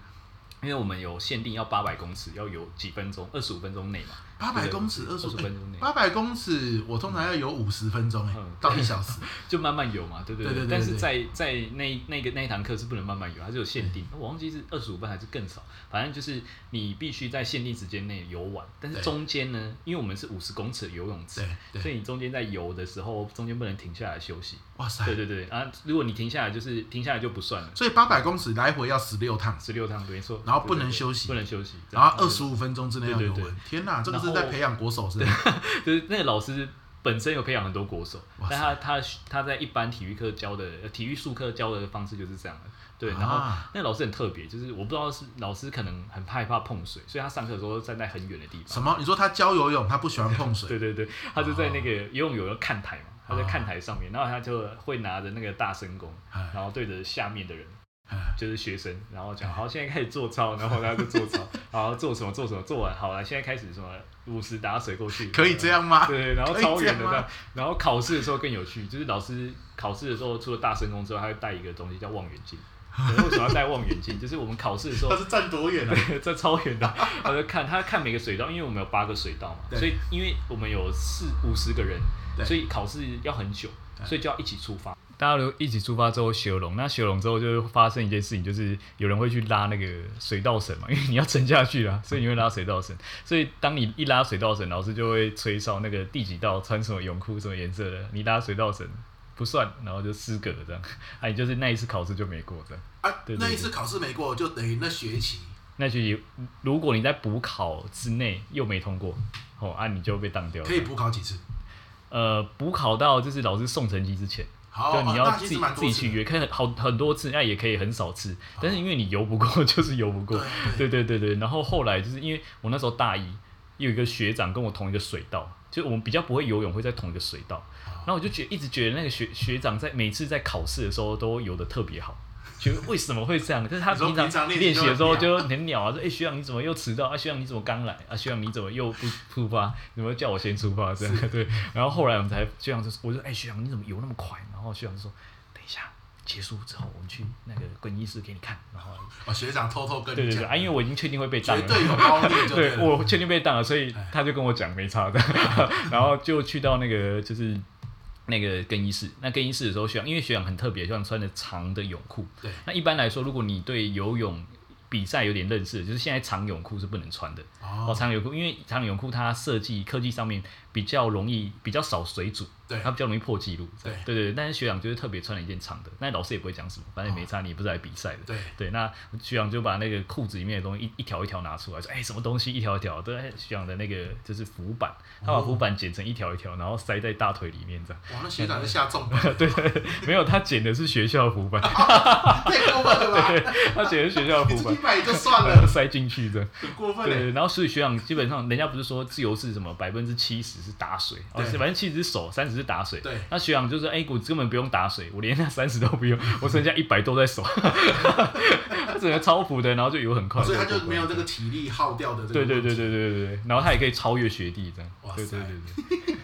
因为我们有限定要八百公尺，要有几分钟，二十五分钟内嘛。八百公尺，二十分钟内。八百公尺，我通常要游五十分钟哎，到一小时，就慢慢游嘛，对不对？对对对。但是在在那那个那一堂课是不能慢慢游，它是有限定。我忘记是二十五分还是更少，反正就是你必须在限定时间内游完。但是中间呢，因为我们是五十公尺的游泳池，所以你中间在游的时候，中间不能停下来休息。哇塞！对对对啊，如果你停下来，就是停下来就不算了。所以八百公尺来回要十六趟，十六趟没错。然后不能休息，不能休息。然后二十五分钟之内要游完。天哪，这个是在培养国手。是，就是那个老师本身有培养很多国手，但他他他在一般体育课教的体育术课教的方式就是这样的。对，然后那个老师很特别，就是我不知道是老师可能很害怕碰水，所以他上课的时候站在很远的地方。什么？你说他教游泳，他不喜欢碰水？对对对，他就在那个游泳有个看台嘛，他在看台上面，然后他就会拿着那个大声公，然后对着下面的人。就是学生，然后讲好，现在开始做操，然后他就做操，好做什么做什么，做完好了，现在开始什么五十打水过去，可以这样吗？对，然后超远的这样，然后考试的时候更有趣，就是老师考试的时候除了大声公之外，他会带一个东西叫望远镜。为什么要带望远镜？就是我们考试的时候，他是站多远啊？对，站超远的，他就看他看每个水道，因为我们有八个水道嘛，所以因为我们有四五十个人，所以考试要很久，所以就要一起出发。大家都一起出发之后修龙，那修龙之后就会发生一件事情，就是有人会去拉那个水道绳嘛，因为你要沉下去啊，所以你会拉水道绳。所以当你一拉水道绳，老师就会吹哨那个第几道穿什么泳裤什么颜色的，你拉水道绳不算，然后就失格这样。哎、啊，就是那一次考试就没过这样。啊，对那一次考试没过，就等于那学期。那学期如果你在补考之内又没通过，哦，啊，你就被当掉了。可以补考几次？呃，补考到就是老师送成绩之前。好，对，你要自己自己去约，可以好很多次，那也可以很少次。但是因为你游不过，就是游不过。对对对对。然后后来就是因为我那时候大一，有一个学长跟我同一个水道，就我们比较不会游泳，会在同一个水道。然后我就觉一直觉得那个学学长在每次在考试的时候都游的特别好。觉得为什么会这样？就是他平常练习的时候就很鸟啊，说：“哎、欸，学长你怎么又迟到啊？学长你怎么刚来啊？学长你怎么又不出发？怎么叫我先出发？这样对。然后后来我们才学长就我说：“哎、欸，学长你怎么游那么快？”然后学长就说：“等一下结束之后，我们去那个更衣室给你看。”然后哦，学长偷偷跟你对对对啊，因为我已经确定会被当了，对，有猫腻，对我确定被当了，所以他就跟我讲没差的。然后就去到那个就是。那个更衣室，那更衣室的时候，学长因为学长很特别，学长穿着长的泳裤。对。那一般来说，如果你对游泳比赛有点认识，就是现在长泳裤是不能穿的。哦。长泳裤，因为长泳裤它设计科技上面比较容易，比较少水阻。对。他比较容易破纪录。对。对对。但是学长就是特别穿了一件长的，那老师也不会讲什么，反正没差，你也不是来比赛的。对。对。那学长就把那个裤子里面的东西一一条一条拿出来，说：“哎，什么东西？一条一条。”对。学长的那个就是浮板，他把浮板剪成一条一条，然后塞在大腿里面这样。哇，那学长是下重 对对，没有，他剪的是学校的浮板。太过分了吧？对，他剪的是学校的浮板。一百就算了，塞进去的。很过分。对，然后所以学长基本上，人家不是说自由是什么百分之七十是打水，哦，百分之七十是手，三十是打水。对。那学长就是 A 股根本不用打水，我连那三十都不用，我剩下一百多在手。”他整个超浮的，然后就游很快。所以他就没有这个体力耗掉的这个。对对对对对对，然后他也可以超越学弟这样。哇塞。对对对对。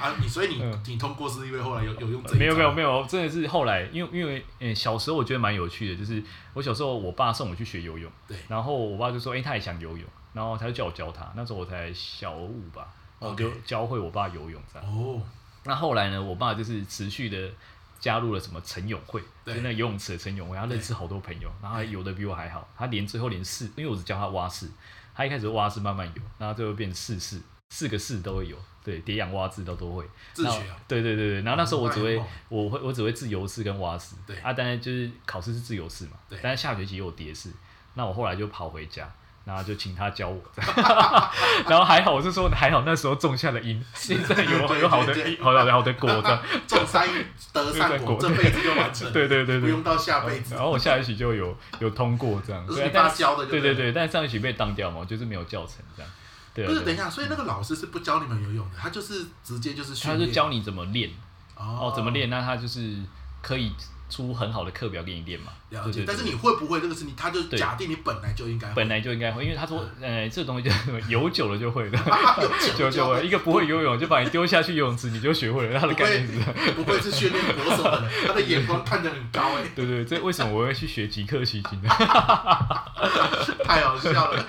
啊，你所以你你通过是因为后来有有用？没有没有没有，真的是后来，因为因为嗯，小时候我觉得蛮有趣的，就是我小时候我爸送我去学游泳，对，然后我爸就说：“哎，他也想游泳。”然后他就叫我教他，那时候我才小五吧，我就教会我爸游泳这样。哦。那后来呢？我爸就是持续的加入了什么晨泳会，对就那游泳池的晨泳会，他认识好多朋友，然后他游的比我还好。他连最后连四，因为我只教他蛙式，他一开始蛙式慢慢游，然后最后变四式，四个式都会游，对，蝶泳蛙式都都会。自学啊？对对对对。然后那时候我只会，我会我只会自由式跟蛙式。对。啊，当然就是考试是自由式嘛。对。但是下学期有蝶式，那我后来就跑回家。然后就请他教我，然后还好，我是说还好那时候种下了因，现在有有好的好的好的果子，种三得三果，这辈子就完成，对对对对，不用到下辈子。然后我下一期就有有通过这样，是你爸教的，对对对，但上一期被当掉嘛，就是没有教程这样。对，不是等一下，所以那个老师是不教你们游泳的，他就是直接就是，他就教你怎么练，哦，怎么练，那他就是可以。出很好的课表给你练嘛。了解。但是你会不会这个事情？他就假定你本来就应该，本来就应该会，因为他说，呃，这东西就游久了就会的，久就会。一个不会游泳就把你丢下去游泳池，你就学会了。他的概念是，不会是训练国手的，他的眼光看得很高 哎。对对，这为什么我会去学即刻取经呢？太好笑了。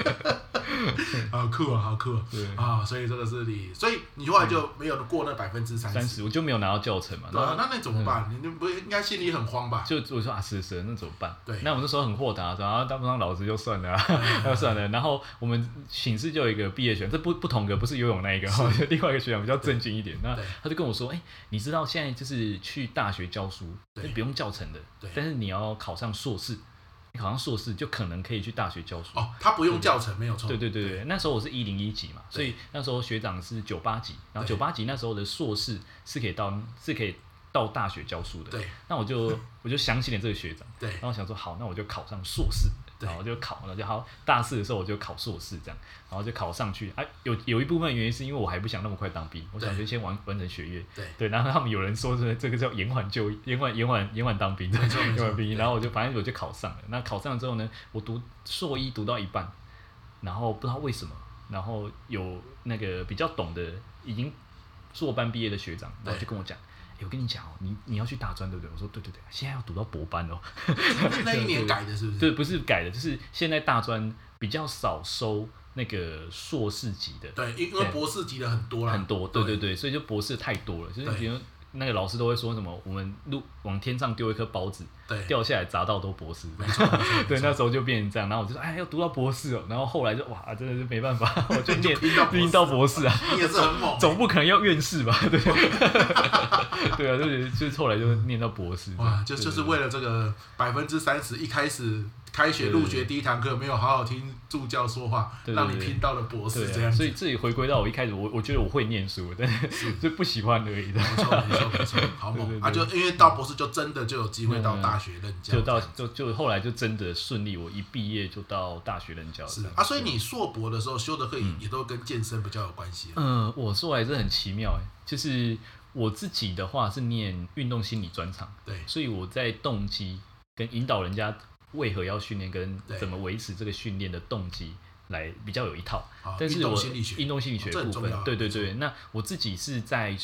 好 酷啊，好酷啊！对啊，所以这个是你，所以你后来就没有过那百分之三十，我就没有拿到教程嘛。对啊，那那怎么办？你不应该心里很慌吧？就我说啊，是是，那怎么办？对，那我那时候很豁达，然后当不上老师就算了，那 算了。然后我们寝室就有一个毕业学长，这不不同的，不是游泳那一个，另外一个学长比较正经一点。那他就跟我说，哎，你知道现在就是去大学教书，不用教程的，但是你要考上硕士。你考上硕士就可能可以去大学教书哦，他不用教程没有错。对对对对，那时候我是一零一级嘛，所以那时候学长是九八级，然后九八级那时候的硕士是可以到是可以到大学教书的。对，那我就我就相信了这个学长，对，然后想说好，那我就考上硕士。然后就考了，就好。大四的时候我就考硕士，这样，然后就考上去。啊，有有一部分原因是因为我还不想那么快当兵，我想就先完完成学业。对对。然后他们有人说是这个叫延缓就延缓延缓延缓当兵，延缓兵役。然后我就反正我就考上了。那考上了之后呢，我读硕一读到一半，然后不知道为什么，然后有那个比较懂的已经硕班毕业的学长，然后就跟我讲。我跟你讲哦，你你要去大专对不对？我说对对对，现在要读到博班哦。那一年改的是不是？对，不是改的，就是现在大专比较少收那个硕士级的。对，因为博士级的很多了。很多，对对对，所以就博士太多了，就是比如。那个老师都会说什么？我们路往天上丢一颗包子，对，掉下来砸到都博士。对，那时候就变成这样。然后我就说，哎，要读到博士哦。然后后来就哇，真的是没办法，我就念念到博士啊。你也是很猛，总不可能要院士吧？对，对啊，就是就是后来就念到博士。哇，就就是为了这个百分之三十，一开始。开学入学第一堂课没有好好听助教说话，对对对，让你听到了博士这样，所以自己回归到我一开始我我觉得我会念书，但是就不喜欢而已。没错没错没错，好 猛啊！就因为到博士就真的就有机会到大学任教，就到就就后来就真的顺利，我一毕业就到大学任教。是啊，所以你硕博的时候修的课也都跟健身比较有关系。嗯，我说来是很奇妙哎，就是我自己的话是念运动心理专长，对，所以我在动机跟引导人家。为何要训练？跟怎么维持这个训练的动机来比较有一套。但是我运动心理学部分，对对对。那我自己是在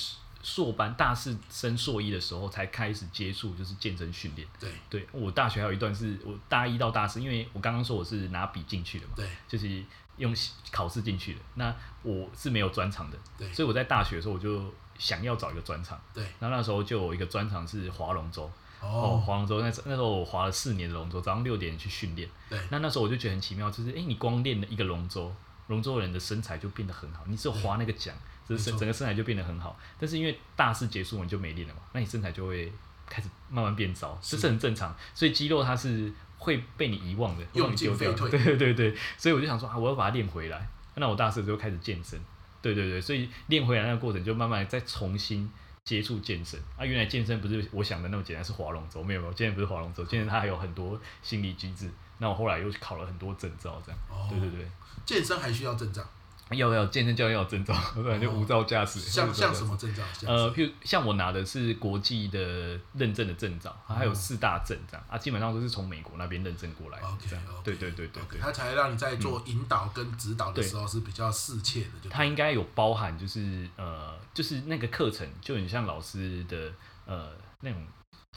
硕班大四升硕一的时候才开始接触，就是健身训练。对对，我大学还有一段是我大一到大四，因为我刚刚说我是拿笔进去的嘛，对，就是用考试进去的。那我是没有专长的，对，所以我在大学的时候我就想要找一个专长，对。然后那时候就有一个专长是划龙舟。哦，划龙舟那那时候我划了四年的龙舟，早上六点去训练。对，那那时候我就觉得很奇妙，就是哎、欸，你光练了一个龙舟，龙舟人的身材就变得很好。你只有划那个桨，就是整整个身材就变得很好。但是因为大四结束你就没练了嘛，那你身材就会开始慢慢变糟，这是，很正常。所以肌肉它是会被你遗忘的，用进废退。对对对对，所以我就想说啊，我要把它练回来。那我大四就开始健身，对对对，所以练回来那个过程就慢慢再重新。接触健身啊，原来健身不是我想的那么简单，是划龙舟，没有没有，健身不是划龙舟，健身它还有很多心理机制。那我后来又考了很多证照，这样。哦。对对对。健身还需要证照？要要健身教练要有证照，不然就无照驾驶。像像什么证照？呃，譬如像我拿的是国际的认证的证照，还有四大证这样啊，基本上都是从美国那边认证过来的。OK，对对对对对。他才让你在做引导跟指导的时候是比较适切的。他应该有包含，就是呃，就是那个课程就很像老师的呃那种。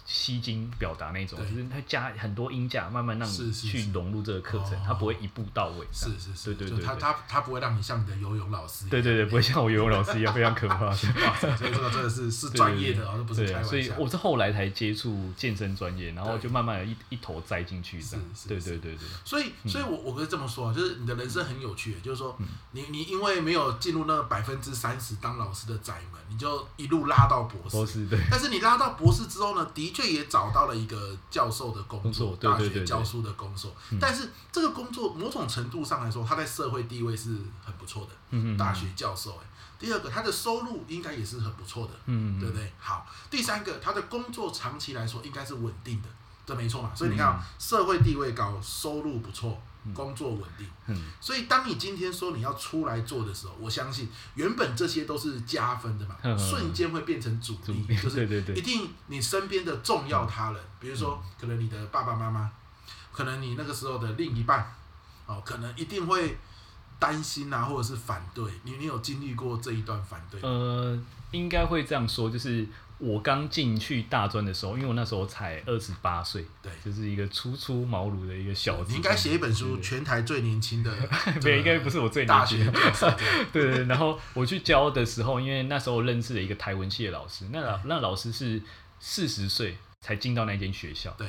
吸睛表达那种，就是他加很多音架，慢慢让你去融入这个课程，他不会一步到位。是是是，对对对，他他他不会让你像你的游泳老师。对对对，不会像我游泳老师一样非常可怕。所以这个真的是是专业的，而不是开玩笑。所以我是后来才接触健身专业，然后就慢慢的一一头栽进去。是是，对对对对。所以所以我我可以这么说，就是你的人生很有趣，就是说你你因为没有进入那百分之三十当老师的窄门，你就一路拉到博士。对。但是你拉到博士之后呢，的确也找到了一个教授的工作，大学教书的工作。但是这个工作某种程度上来说，他在社会地位是很不错的。嗯，大学教授，哎，第二个他的收入应该也是很不错的。嗯，对不对？好，第三个他的工作长期来说应该是稳定的，这没错嘛。所以你看，社会地位高，收入不错，工作稳定。嗯，所以当你今天说你要出来做的时候，我相信原本这些都是加分的嘛，嗯、瞬间会变成主力，力就是一定你身边的重要他人，嗯、比如说可能你的爸爸妈妈，可能你那个时候的另一半，哦，可能一定会担心啊，或者是反对你。你有经历过这一段反对？呃，应该会这样说，就是。我刚进去大专的时候，因为我那时候才二十八岁，对，就是一个初出茅庐的一个小子。你应该写一本书，全台最年轻的。对，应该不是我最年轻的。对对对。然后我去教的时候，因为那时候认识了一个台文系的老师，那老那老师是四十岁才进到那间学校。对。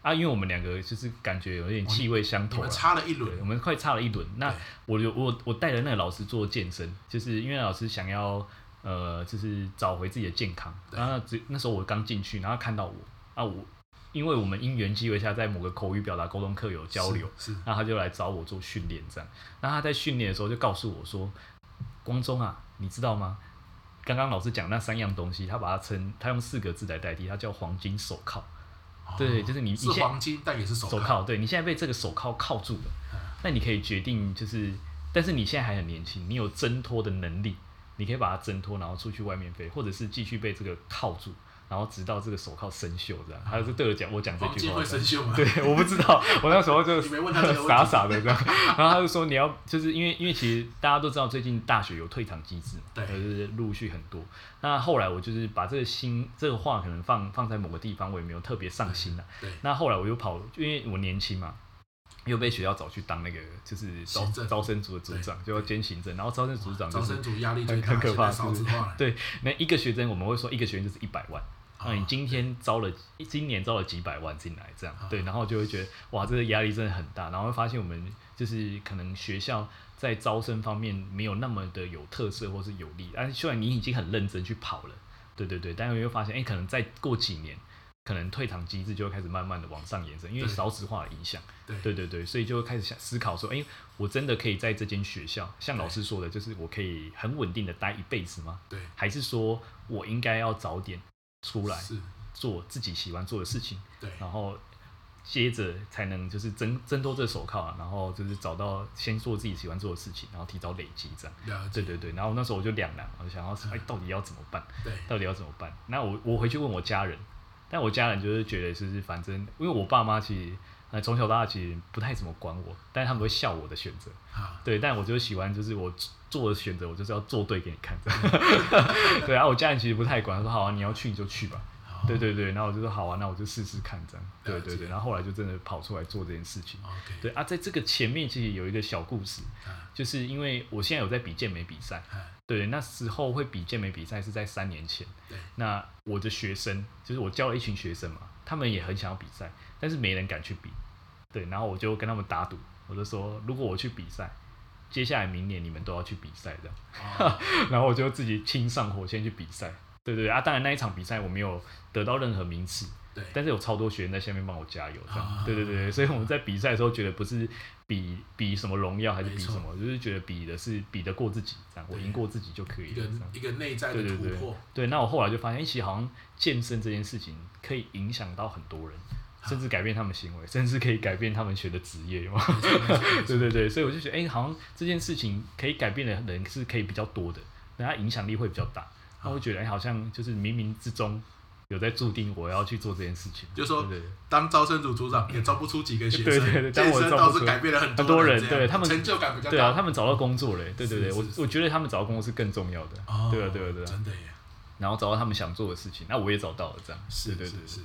啊，因为我们两个就是感觉有点气味相投，我们差了一轮，我们快差了一轮。那我就我我带着那个老师做健身，就是因为老师想要。呃，就是找回自己的健康。然后那那时候我刚进去，然后看到我啊，我因为我们因缘机会下，在某个口语表达沟通课有交流，是，那他就来找我做训练，这样。那他在训练的时候就告诉我说：“光中啊，你知道吗？刚刚老师讲那三样东西，他把它称，他用四个字来代替，他叫黄金手铐。哦、对，就是你，是黄金，但也是手铐。手铐，对，你现在被这个手铐铐住了，那、嗯、你可以决定，就是，但是你现在还很年轻，你有挣脱的能力。”你可以把它挣脱，然后出去外面飞，或者是继续被这个铐住，然后直到这个手铐生锈，这样。他是对我讲，我讲这句话。会生锈吗？对，我不知道，我那时候就傻傻的这样。然后他就说你要，就是因为因为其实大家都知道，最近大学有退场机制，对，就是陆续很多。那后来我就是把这个心这个话可能放放在某个地方，我也没有特别上心了。对。那后来我又跑，因为我年轻嘛。又被学校找去当那个就是招招生组的组长，就要兼行政，然后招生组长招生组压力很很可怕？对，那一个学生我们会说一个学生就是一百万，那你今天招了今年招了几百万进来，这样对，然后就会觉得哇，这个压力真的很大，然后会发现我们就是可能学校在招生方面没有那么的有特色或是有利，但是虽然你已经很认真去跑了，对对对，但是又发现哎，可能再过几年。可能退场机制就会开始慢慢的往上延伸，因为少子化的影响。对对对对，所以就会开始想思考说，哎、欸，我真的可以在这间学校，像老师说的，就是我可以很稳定的待一辈子吗？对，还是说我应该要早点出来做自己喜欢做的事情？对，然后接着才能就是挣挣脱这手铐啊，然后就是找到先做自己喜欢做的事情，然后提早累积这样。对对对，然后那时候我就两难，我就想要哎、欸，到底要怎么办？对，到底要怎么办？那我我回去问我家人。但我家人就是觉得，就是反正，因为我爸妈其实，呃，从小到大其实不太怎么管我，但是他们会笑我的选择，啊、对，但我就喜欢，就是我做的选择，我就是要做对给你看，对啊，我家人其实不太管，他说好啊，你要去你就去吧，哦、对对对，然后我就说好啊，那我就试试看这样，对对对，然后后来就真的跑出来做这件事情对啊，在这个前面其实有一个小故事，啊、就是因为我现在有在比健美比赛。啊对，那时候会比健美比赛是在三年前。对，那我的学生就是我教了一群学生嘛，他们也很想要比赛，但是没人敢去比。对，然后我就跟他们打赌，我就说，如果我去比赛，接下来明年你们都要去比赛的。哦、然后我就自己亲上火线去比赛。对对啊，当然那一场比赛我没有得到任何名次。对，但是有超多学员在下面帮我加油，这样。哦、对对对，所以我们在比赛的时候觉得不是比比什么荣耀，还是比什么，就是觉得比的是比得过自己，这样我赢过自己就可以了。一个一个内在的突破。对对对，对，那我后来就发现，其实好像健身这件事情可以影响到很多人，甚至改变他们行为，甚至可以改变他们学的职业，对对对，所以我就觉得，哎，好像这件事情可以改变的人是可以比较多的，那他影响力会比较大。他会觉得，哎，好像就是冥冥之中。有在注定我要去做这件事情，就是说，当招生组组长也招不出几个学生，对对对，健身倒是改变了很多人，对他们成就感比较高，对啊，他们找到工作了，对对对，我我觉得他们找到工作是更重要的，对啊对啊对啊，真的耶，然后找到他们想做的事情，那我也找到了，这样是对是是，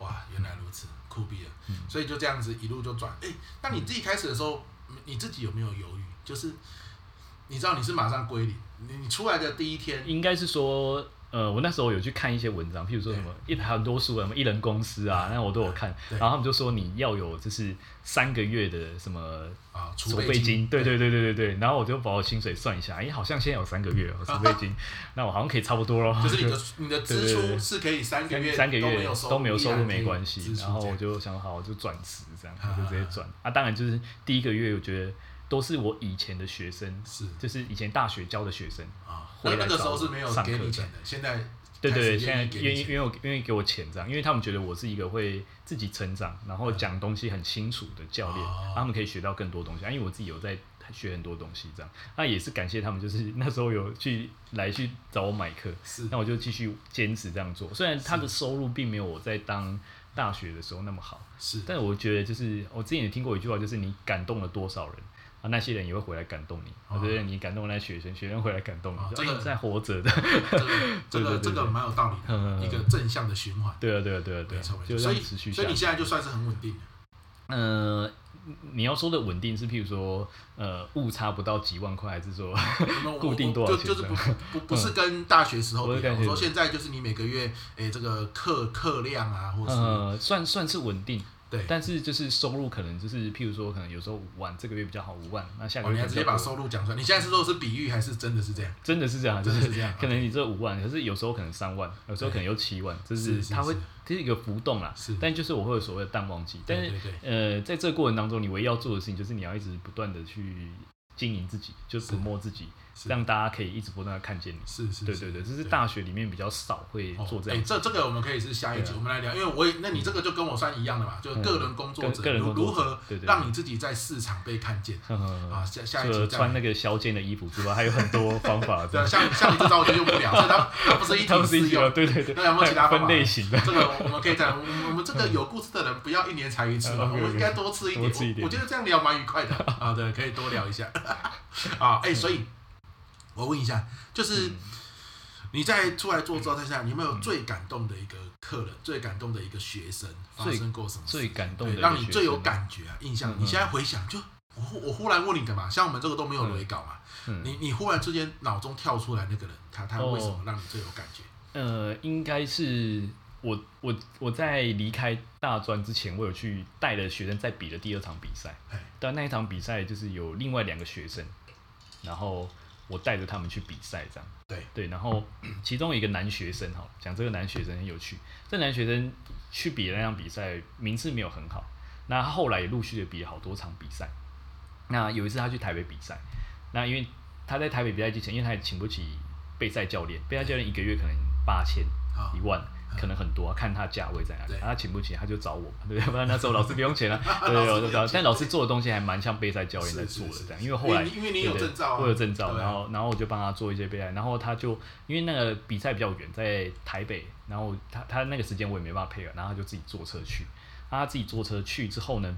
哇，原来如此，酷毙了，所以就这样子一路就转，哎，那你自己开始的时候，你自己有没有犹豫？就是你知道你是马上归零，你你出来的第一天，应该是说。呃，我那时候有去看一些文章，譬如说什么一很多书，什么一人公司啊，那我都有看。然后他们就说你要有就是三个月的什么啊储备金，对对对对对对。然后我就把我薪水算一下，哎，好像现在有三个月储备金，那我好像可以差不多咯。就是你的 你的支出是可以三个月三个月都没有收入没关系。然后我就想好，我就转职这样，我 就直接转。啊，当然就是第一个月我觉得都是我以前的学生，是就是以前大学教的学生啊。那那个时候是没有给你钱的，现在对对，现在愿意愿意愿意给我钱这样，因为他们觉得我是一个会自己成长，然后讲东西很清楚的教练，嗯、他们可以学到更多东西。因为我自己有在学很多东西这样，那也是感谢他们，就是那时候有去来去找我买课，是，那我就继续坚持这样做。虽然他的收入并没有我在当大学的时候那么好，是，但是我觉得就是我之前也听过一句话，就是你感动了多少人。啊，那些人也会回来感动你，或者你感动那学生，学生回来感动你，这个在活着的，这个 这个蛮有道理的，一个正向的循环。对啊，对啊，对啊，对啊，所以所以你现在就算是很稳定。呃，你要说的稳定是，譬如说，呃，误差不到几万块，还是说 固定多少钱？就是不不不是跟大学时候比，我说现在就是你每个月，哎，这个课课量啊，或是算算是稳定。对，但是就是收入可能就是，譬如说，可能有时候五万，这个月比较好，五万，那下个月、哦、你还直接把收入讲出来。你现在是说是比喻还是真的是这样？真的是这样，真的是这样。可能你这五万，可是有时候可能三万，有时候可能有七万，就是它会这是一个浮动啦。是，但就是我会有所谓的淡旺季。但是对对对呃，在这个过程当中，你唯一要做的事情就是你要一直不断的去经营自己，就折磨自己。让大家可以一直不断的看见你，是是，对对对，这是大学里面比较少会做这样。哎，这这个我们可以是下一集我们来聊，因为我也，那你这个就跟我算一样的嘛，就个人工作者如如何让你自己在市场被看见啊。下下一集穿那个削肩的衣服之外，还有很多方法。对，像像你这招我就用不了，它 它不是一体适用。对对对。那有没有其他分类型的？这个我们可以这样，我们这个有故事的人不要一年才一次嘛，我们应该多吃一点。我觉得这样聊蛮愉快的啊，对，可以多聊一下 啊，哎，所以。我问一下，就是你在出来做招待下，你有没有最感动的一个客人，最感动的一个学生发生过什么？最感动的，让你最有感觉啊，印象？你现在回想，就我我忽然问你的嘛，像我们这个都没有雷稿嘛，你你忽然之间脑中跳出来那个人，他他为什么让你最有感觉？呃，应该是我我我在离开大专之前，我有去带的学生在比的第二场比赛，但那一场比赛就是有另外两个学生，然后。我带着他们去比赛，这样对对，然后 其中一个男学生哈，讲这个男学生很有趣。这男学生去比那场比赛，名次没有很好。那他后来也陆续的比了好多场比赛。那有一次他去台北比赛，那因为他在台北比赛之前，因为他也请不起备赛教练，备赛教练一个月可能八千一万。可能很多，看他价位在哪里，他请不起，他就找我，对，不对？不然那时候老师不用钱了，对，我就找。但老师做的东西还蛮像备赛教练在做的这样，因为后来因为你有证照，我有证照，然后然后我就帮他做一些备赛，然后他就因为那个比赛比较远，在台北，然后他他那个时间我也没办法配合，然后他就自己坐车去，他自己坐车去之后呢，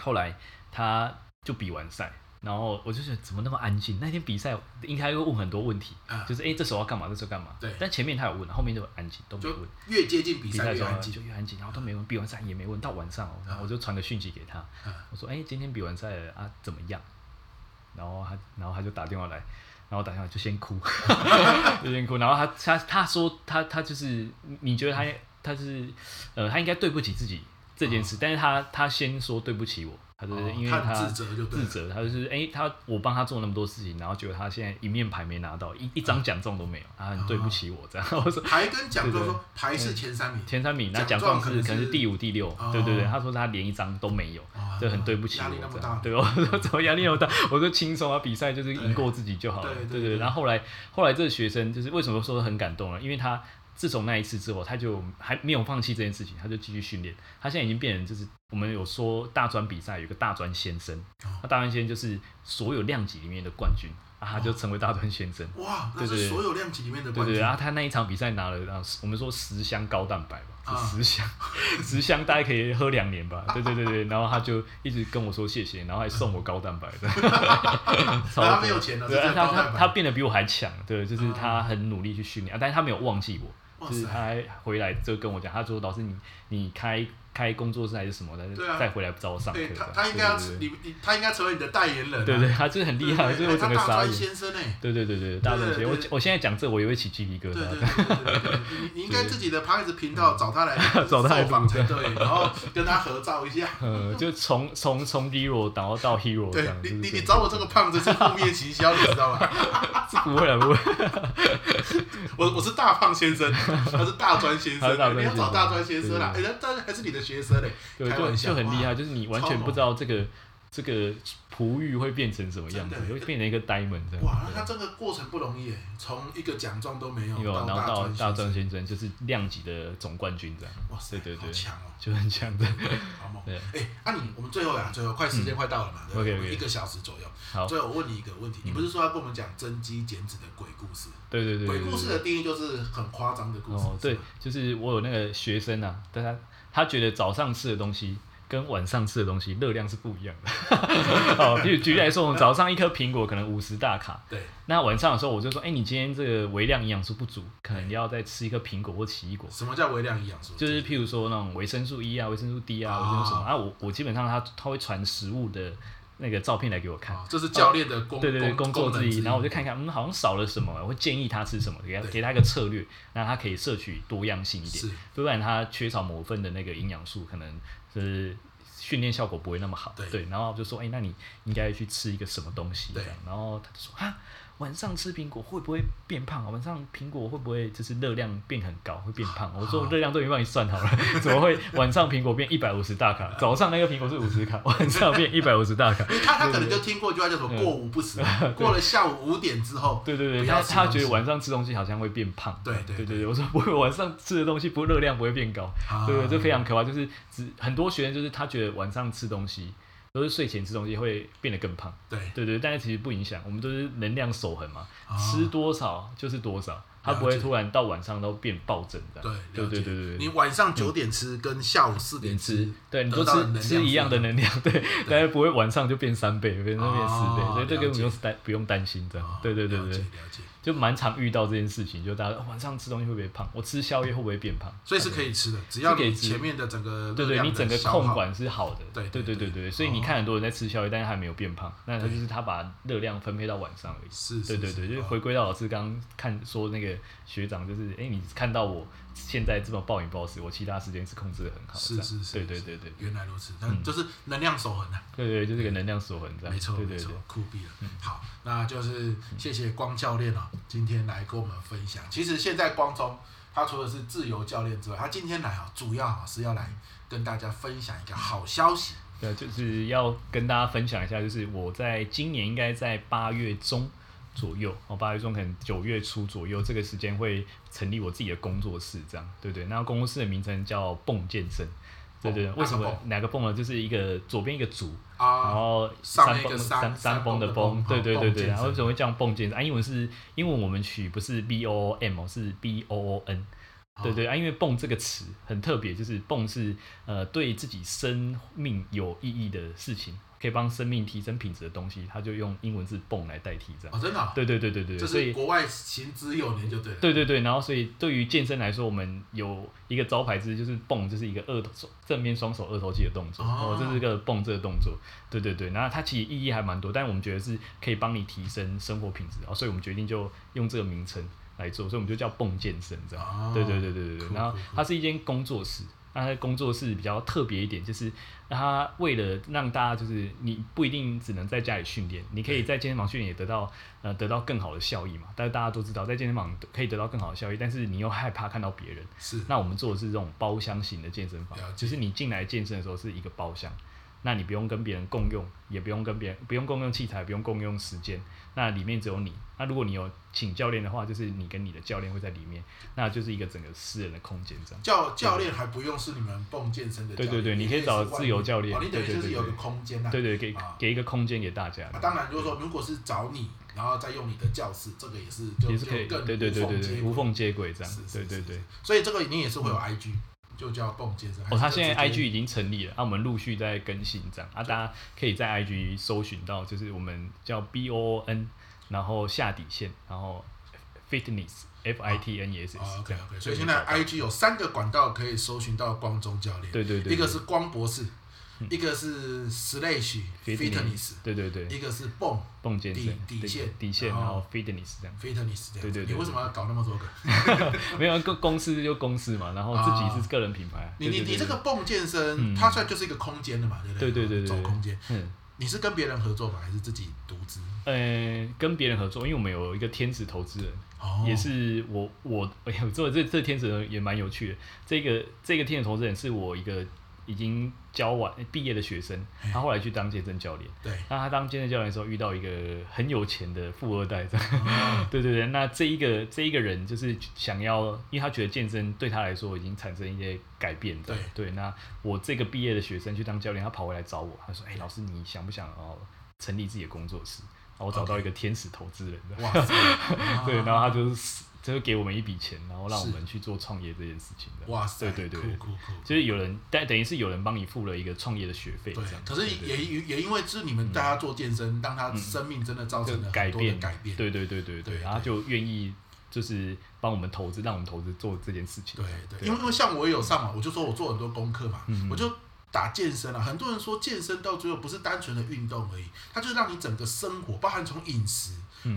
后来他就比完赛。然后我就觉得怎么那么安静？那天比赛应该会问很多问题，就是哎，这时候要干嘛？这时候干嘛？对。但前面他有问，后面就安静，都没问。越接近比赛越安静，就越安静，然后都没问。比完赛也没问，到晚上，然后我就传个讯息给他，我说：“哎，今天比完赛了啊，怎么样？”然后他，然后他就打电话来，然后打电话就先哭，就先哭。然后他他他说他他就是你觉得他他是呃他应该对不起自己这件事，但是他他先说对不起我。他就是因为他自责，就自责，他就是哎，他我帮他做那么多事情，然后结果他现在一面牌没拿到，一一张奖状都没有，他很对不起我这样。我说牌跟奖状说牌是前三名，前三名，那奖状是可能是第五、第六，对对对。他说他连一张都没有，就很对不起我这样。对，我说怎么压力那么大？我说轻松啊，比赛就是赢过自己就好了。对对。然后后来后来这个学生就是为什么说很感动呢？因为他。自从那一次之后，他就还没有放弃这件事情，他就继续训练。他现在已经变成就是我们有说大专比赛有个大专先生，那大专先生就是所有量级里面的冠军。啊，他就成为大专先生。哇，那是所有量级里面的冠军。对对，然后他那一场比赛拿了，我们说十箱高蛋白吧，十箱，十箱大概可以喝两年吧。对对对对，然后他就一直跟我说谢谢，然后还送我高蛋白的。他没有钱了，对，他他他变得比我还强，对，就是他很努力去训练，但是他没有忘记我，就是他还回来就跟我讲，他说老师你你开。开工作室还是什么的，再回来找我上课。他他应该要你你他应该成为你的代言人。对对，他就是很厉害，就是整个大专先生哎。对对对对，大专先生。我我现在讲这，我也会起鸡皮疙瘩。对对对，你你应该自己的 Podcast 频道找他来 找他访才对，然后跟他合照一下。呃，就从从从 Hero 然后到 Hero 这样。你你你找我这个胖子是负面行销，你知道吗？是不会啊，不会。我我是大胖先生，他是大专先生，你要找大专先生啦。哎，那但是还是你的学生嘞。对，就就很厉害，就是你完全不知道这个这个璞玉会变成什么样子？会变成一个 diamond 这样。哇，那他这个过程不容易诶，从一个奖状都没有，有，然后到大专先生，就是量级的总冠军这样。哇塞，对对对，强哦，就很强的。好猛。哎，那你我们最后呀，最后快时间快到了嘛，对不对？一个小时左右。好，最后我问你一个问题，你不是说要跟我们讲增肌减脂的鬼故事？对对对。鬼故事的定义就是很夸张的故事。哦，对，就是我有那个学生啊，但他他觉得早上吃的东西。跟晚上吃的东西热量是不一样的。哦，比如举例来说，我们早上一颗苹果可能五十大卡，对。那晚上的时候我就说，哎、欸，你今天这个微量营养素不足，可能要再吃一颗苹果或奇异果。什么叫微量营养素？就是譬如说那种维生素 E 啊、维生素 D 啊、维生素什么啊。我我基本上他他会传食物的那个照片来给我看，哦、这是教练的工、哦、对对对工作之一。然后我就看看，嗯，好像少了什么，我会建议他吃什么，给他给他一个策略，让他可以摄取多样性一点，不然他缺少某份的那个营养素，可能是。训练效果不会那么好，对，然后就说，哎、欸，那你应该去吃一个什么东西这样，然后他就说，哈。晚上吃苹果会不会变胖？晚上苹果会不会就是热量变很高，会变胖？我说热量都已经帮你算好了，怎么会晚上苹果变一百五十大卡？早上那个苹果是五十卡，晚上变一百五十大卡？他他可能就听过一句话叫做“过午不食”，过了下午五点之后，对对对，他他觉得晚上吃东西好像会变胖。对对对对，我说不会，晚上吃的东西不热量不会变高，对对，这非常可怕。就是只很多学员就是他觉得晚上吃东西。都是睡前吃东西会变得更胖，对。对对，但是其实不影响，我们都是能量守恒嘛，哦、吃多少就是多少，它不会突然到晚上都变暴增的。对。对对对对，你晚上九点吃跟下午四点吃，对，你都吃吃一样的能量，对，但是不会晚上就变三倍，变成变四倍，所以这个不用担不用担心这样，对对对对。就蛮常遇到这件事情，就大家晚上吃东西会不会胖？我吃宵夜会不会变胖？所以是可以吃的，只要你前面的整个对对，你整个控管是好的。对对对对对，所以你看很多人在吃宵夜，但是还没有变胖，那他就是他把热量分配到晚上而已。是，对对对，就回归到老师刚刚看说那个学长，就是哎，你看到我。现在这么暴饮暴食，我其他时间是控制的很好。是是是，对对对对，原来如此，那就是能量守恒啊。对对，就是个能量守恒这样。没错没错，酷毙了。好，那就是谢谢光教练啊，今天来跟我们分享。其实现在光中他除了是自由教练之外，他今天来啊，主要啊是要来跟大家分享一个好消息。对，就是要跟大家分享一下，就是我在今年应该在八月中。左右哦，八月中可能九月初左右，这个时间会成立我自己的工作室，这样对不对？那工作室的名称叫蹦健身，对对。为什么哪个蹦呢？就是一个左边一个主，然后山崩山山崩的崩，对对对对。然后为什么会这样蹦健身？啊，英文是英文我们取不是 B O O M 哦，是 B O O N，对对啊，因为蹦这个词很特别，就是蹦是呃对自己生命有意义的事情。可以帮生命提升品质的东西，他就用英文字“泵”来代替，这样。哦，真的、啊？对对对对对。所以国外行之有年就对了。对对对，然后所以对于健身来说，我们有一个招牌字就是“泵”，就是一个二头正面双手二头肌的动作。哦，哦。这是一个泵这个动作。对对对，然后它其实意义还蛮多，但我们觉得是可以帮你提升生活品质，然后所以我们决定就用这个名称来做，所以我们就叫“蹦健身”这样。哦。对对对对对对。然后它是一间工作室。他的工作室比较特别一点，就是他为了让大家，就是你不一定只能在家里训练，你可以在健身房训练也得到呃得到更好的效益嘛。但是大家都知道，在健身房可以得到更好的效益，但是你又害怕看到别人。是。那我们做的是这种包厢型的健身房，就是你进来健身的时候是一个包厢，那你不用跟别人共用，也不用跟别人不用共用器材，不用共用时间，那里面只有你。那如果你有请教练的话，就是你跟你的教练会在里面，那就是一个整个私人的空间这样。教教练还不用是你们蹦健身的教练，对对对，你可以找自由教练，哦，你等于就是有个空间呐，对对，给给一个空间给大家。当然，如果说，如果是找你，然后再用你的教室，这个也是就也是可以，对对对对对，无缝接轨这样，对对对。所以这个你也是会有 IG，就叫蹦健身。哦，他现在 IG 已经成立了，啊，我们陆续在更新这样，啊，大家可以在 IG 搜寻到，就是我们叫 B O N。然后下底线，然后 fitness f i t n e s s，OK OK，所以现在 IG 有三个管道可以搜寻到光中教练，对对对，一个是光博士，一个是 slash fitness，对对对，一个是蹦蹦健身底线底线，然后 fitness 这样，fitness 这样，对对对，你为什么要搞那么多个？没有公公司就公司嘛，然后自己是个人品牌。你你你这个蹦健身，它算就是一个空间的嘛，对不对？对对对对，走空间。你是跟别人合作吗？还是自己独资？呃，跟别人合作，因为我们有一个天使投资人，哦、也是我我哎呀，做 这这天使人也蛮有趣的。这个这个天使投资人是我一个已经教完毕业的学生，他后来去当健身教练。对，那他当健身教练的时候遇到一个很有钱的富二代，这样。哦、对对对，那这一个这一个人就是想要，因为他觉得健身对他来说已经产生一些改变。对对，那我这个毕业的学生去当教练，他跑回来找我，他说：“哎，老师，你想不想哦成立自己的工作室？”然后我找到一个天使投资人。哇塞！对，然后他就是。就给我们一笔钱，然后让我们去做创业这件事情的。哇塞，对对对，酷酷酷！就是有人，但等于是有人帮你付了一个创业的学费。对，可是也也因为是你们大家做健身，让他生命真的造成了改变改变。对对对对对，然后就愿意就是帮我们投资，让我们投资做这件事情。对对，因为因为像我也有上嘛，我就说我做很多功课嘛，我就打健身啊。很多人说健身到最后不是单纯的运动而已，它就是让你整个生活，包含从饮食，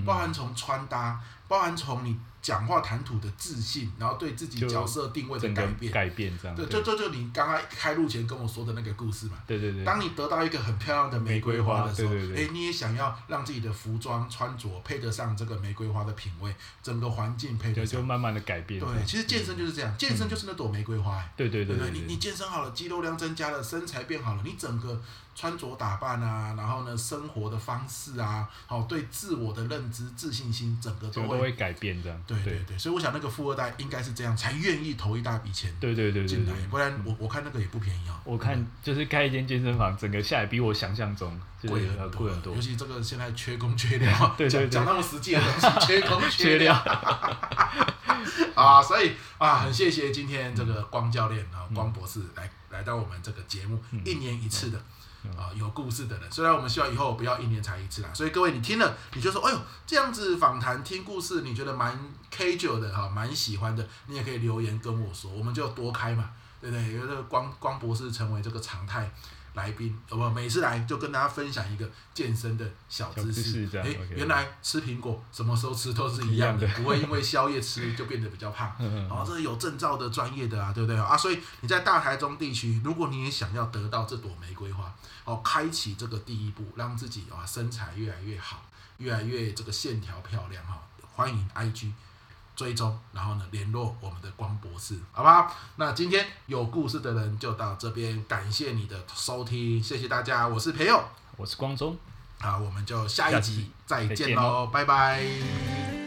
包含从穿搭，包含从你。讲话谈吐的自信，然后对自己角色定位的改变，改变这样。对，就就就你刚刚开录前跟我说的那个故事嘛。对对对。当你得到一个很漂亮的玫瑰花的时候，哎，你也想要让自己的服装穿着配得上这个玫瑰花的品味，整个环境配得上，就慢慢的改变。对，其实健身就是这样，健身就是那朵玫瑰花。对对对对。你你健身好了，肌肉量增加了，身材变好了，你整个。穿着打扮啊，然后呢，生活的方式啊，好，对自我的认知、自信心，整个都会，都会改变这样。对对对，所以我想那个富二代应该是这样，才愿意投一大笔钱。对对对进来，不然我我看那个也不便宜啊。我看就是开一间健身房，整个下来比我想象中贵很多很多。尤其这个现在缺工缺料，对对对，讲那么实际的东西，缺工缺料。啊，所以啊，很谢谢今天这个光教练啊，光博士来来到我们这个节目，一年一次的。啊，有故事的人，虽然我们希望以后不要一年才一次啦，所以各位你听了，你就说，哎呦，这样子访谈听故事，你觉得蛮 casual 的哈，蛮喜欢的，你也可以留言跟我说，我们就多开嘛，对不对？有的光光博士成为这个常态。来宾，我每次来就跟大家分享一个健身的小知识。哎，欸、原来吃苹果什么时候吃都是一样的，不会因为宵夜吃就变得比较胖。哦，这是有证照的专业的啊，对不对啊？所以你在大台中地区，如果你也想要得到这朵玫瑰花，哦，开启这个第一步，让自己啊身材越来越好，越来越这个线条漂亮哈，欢迎 IG。追踪，然后呢，联络我们的光博士，好不好？那今天有故事的人就到这边，感谢你的收听，谢谢大家，我是培佑，我是光宗，好，我们就下一集再见喽，拜拜。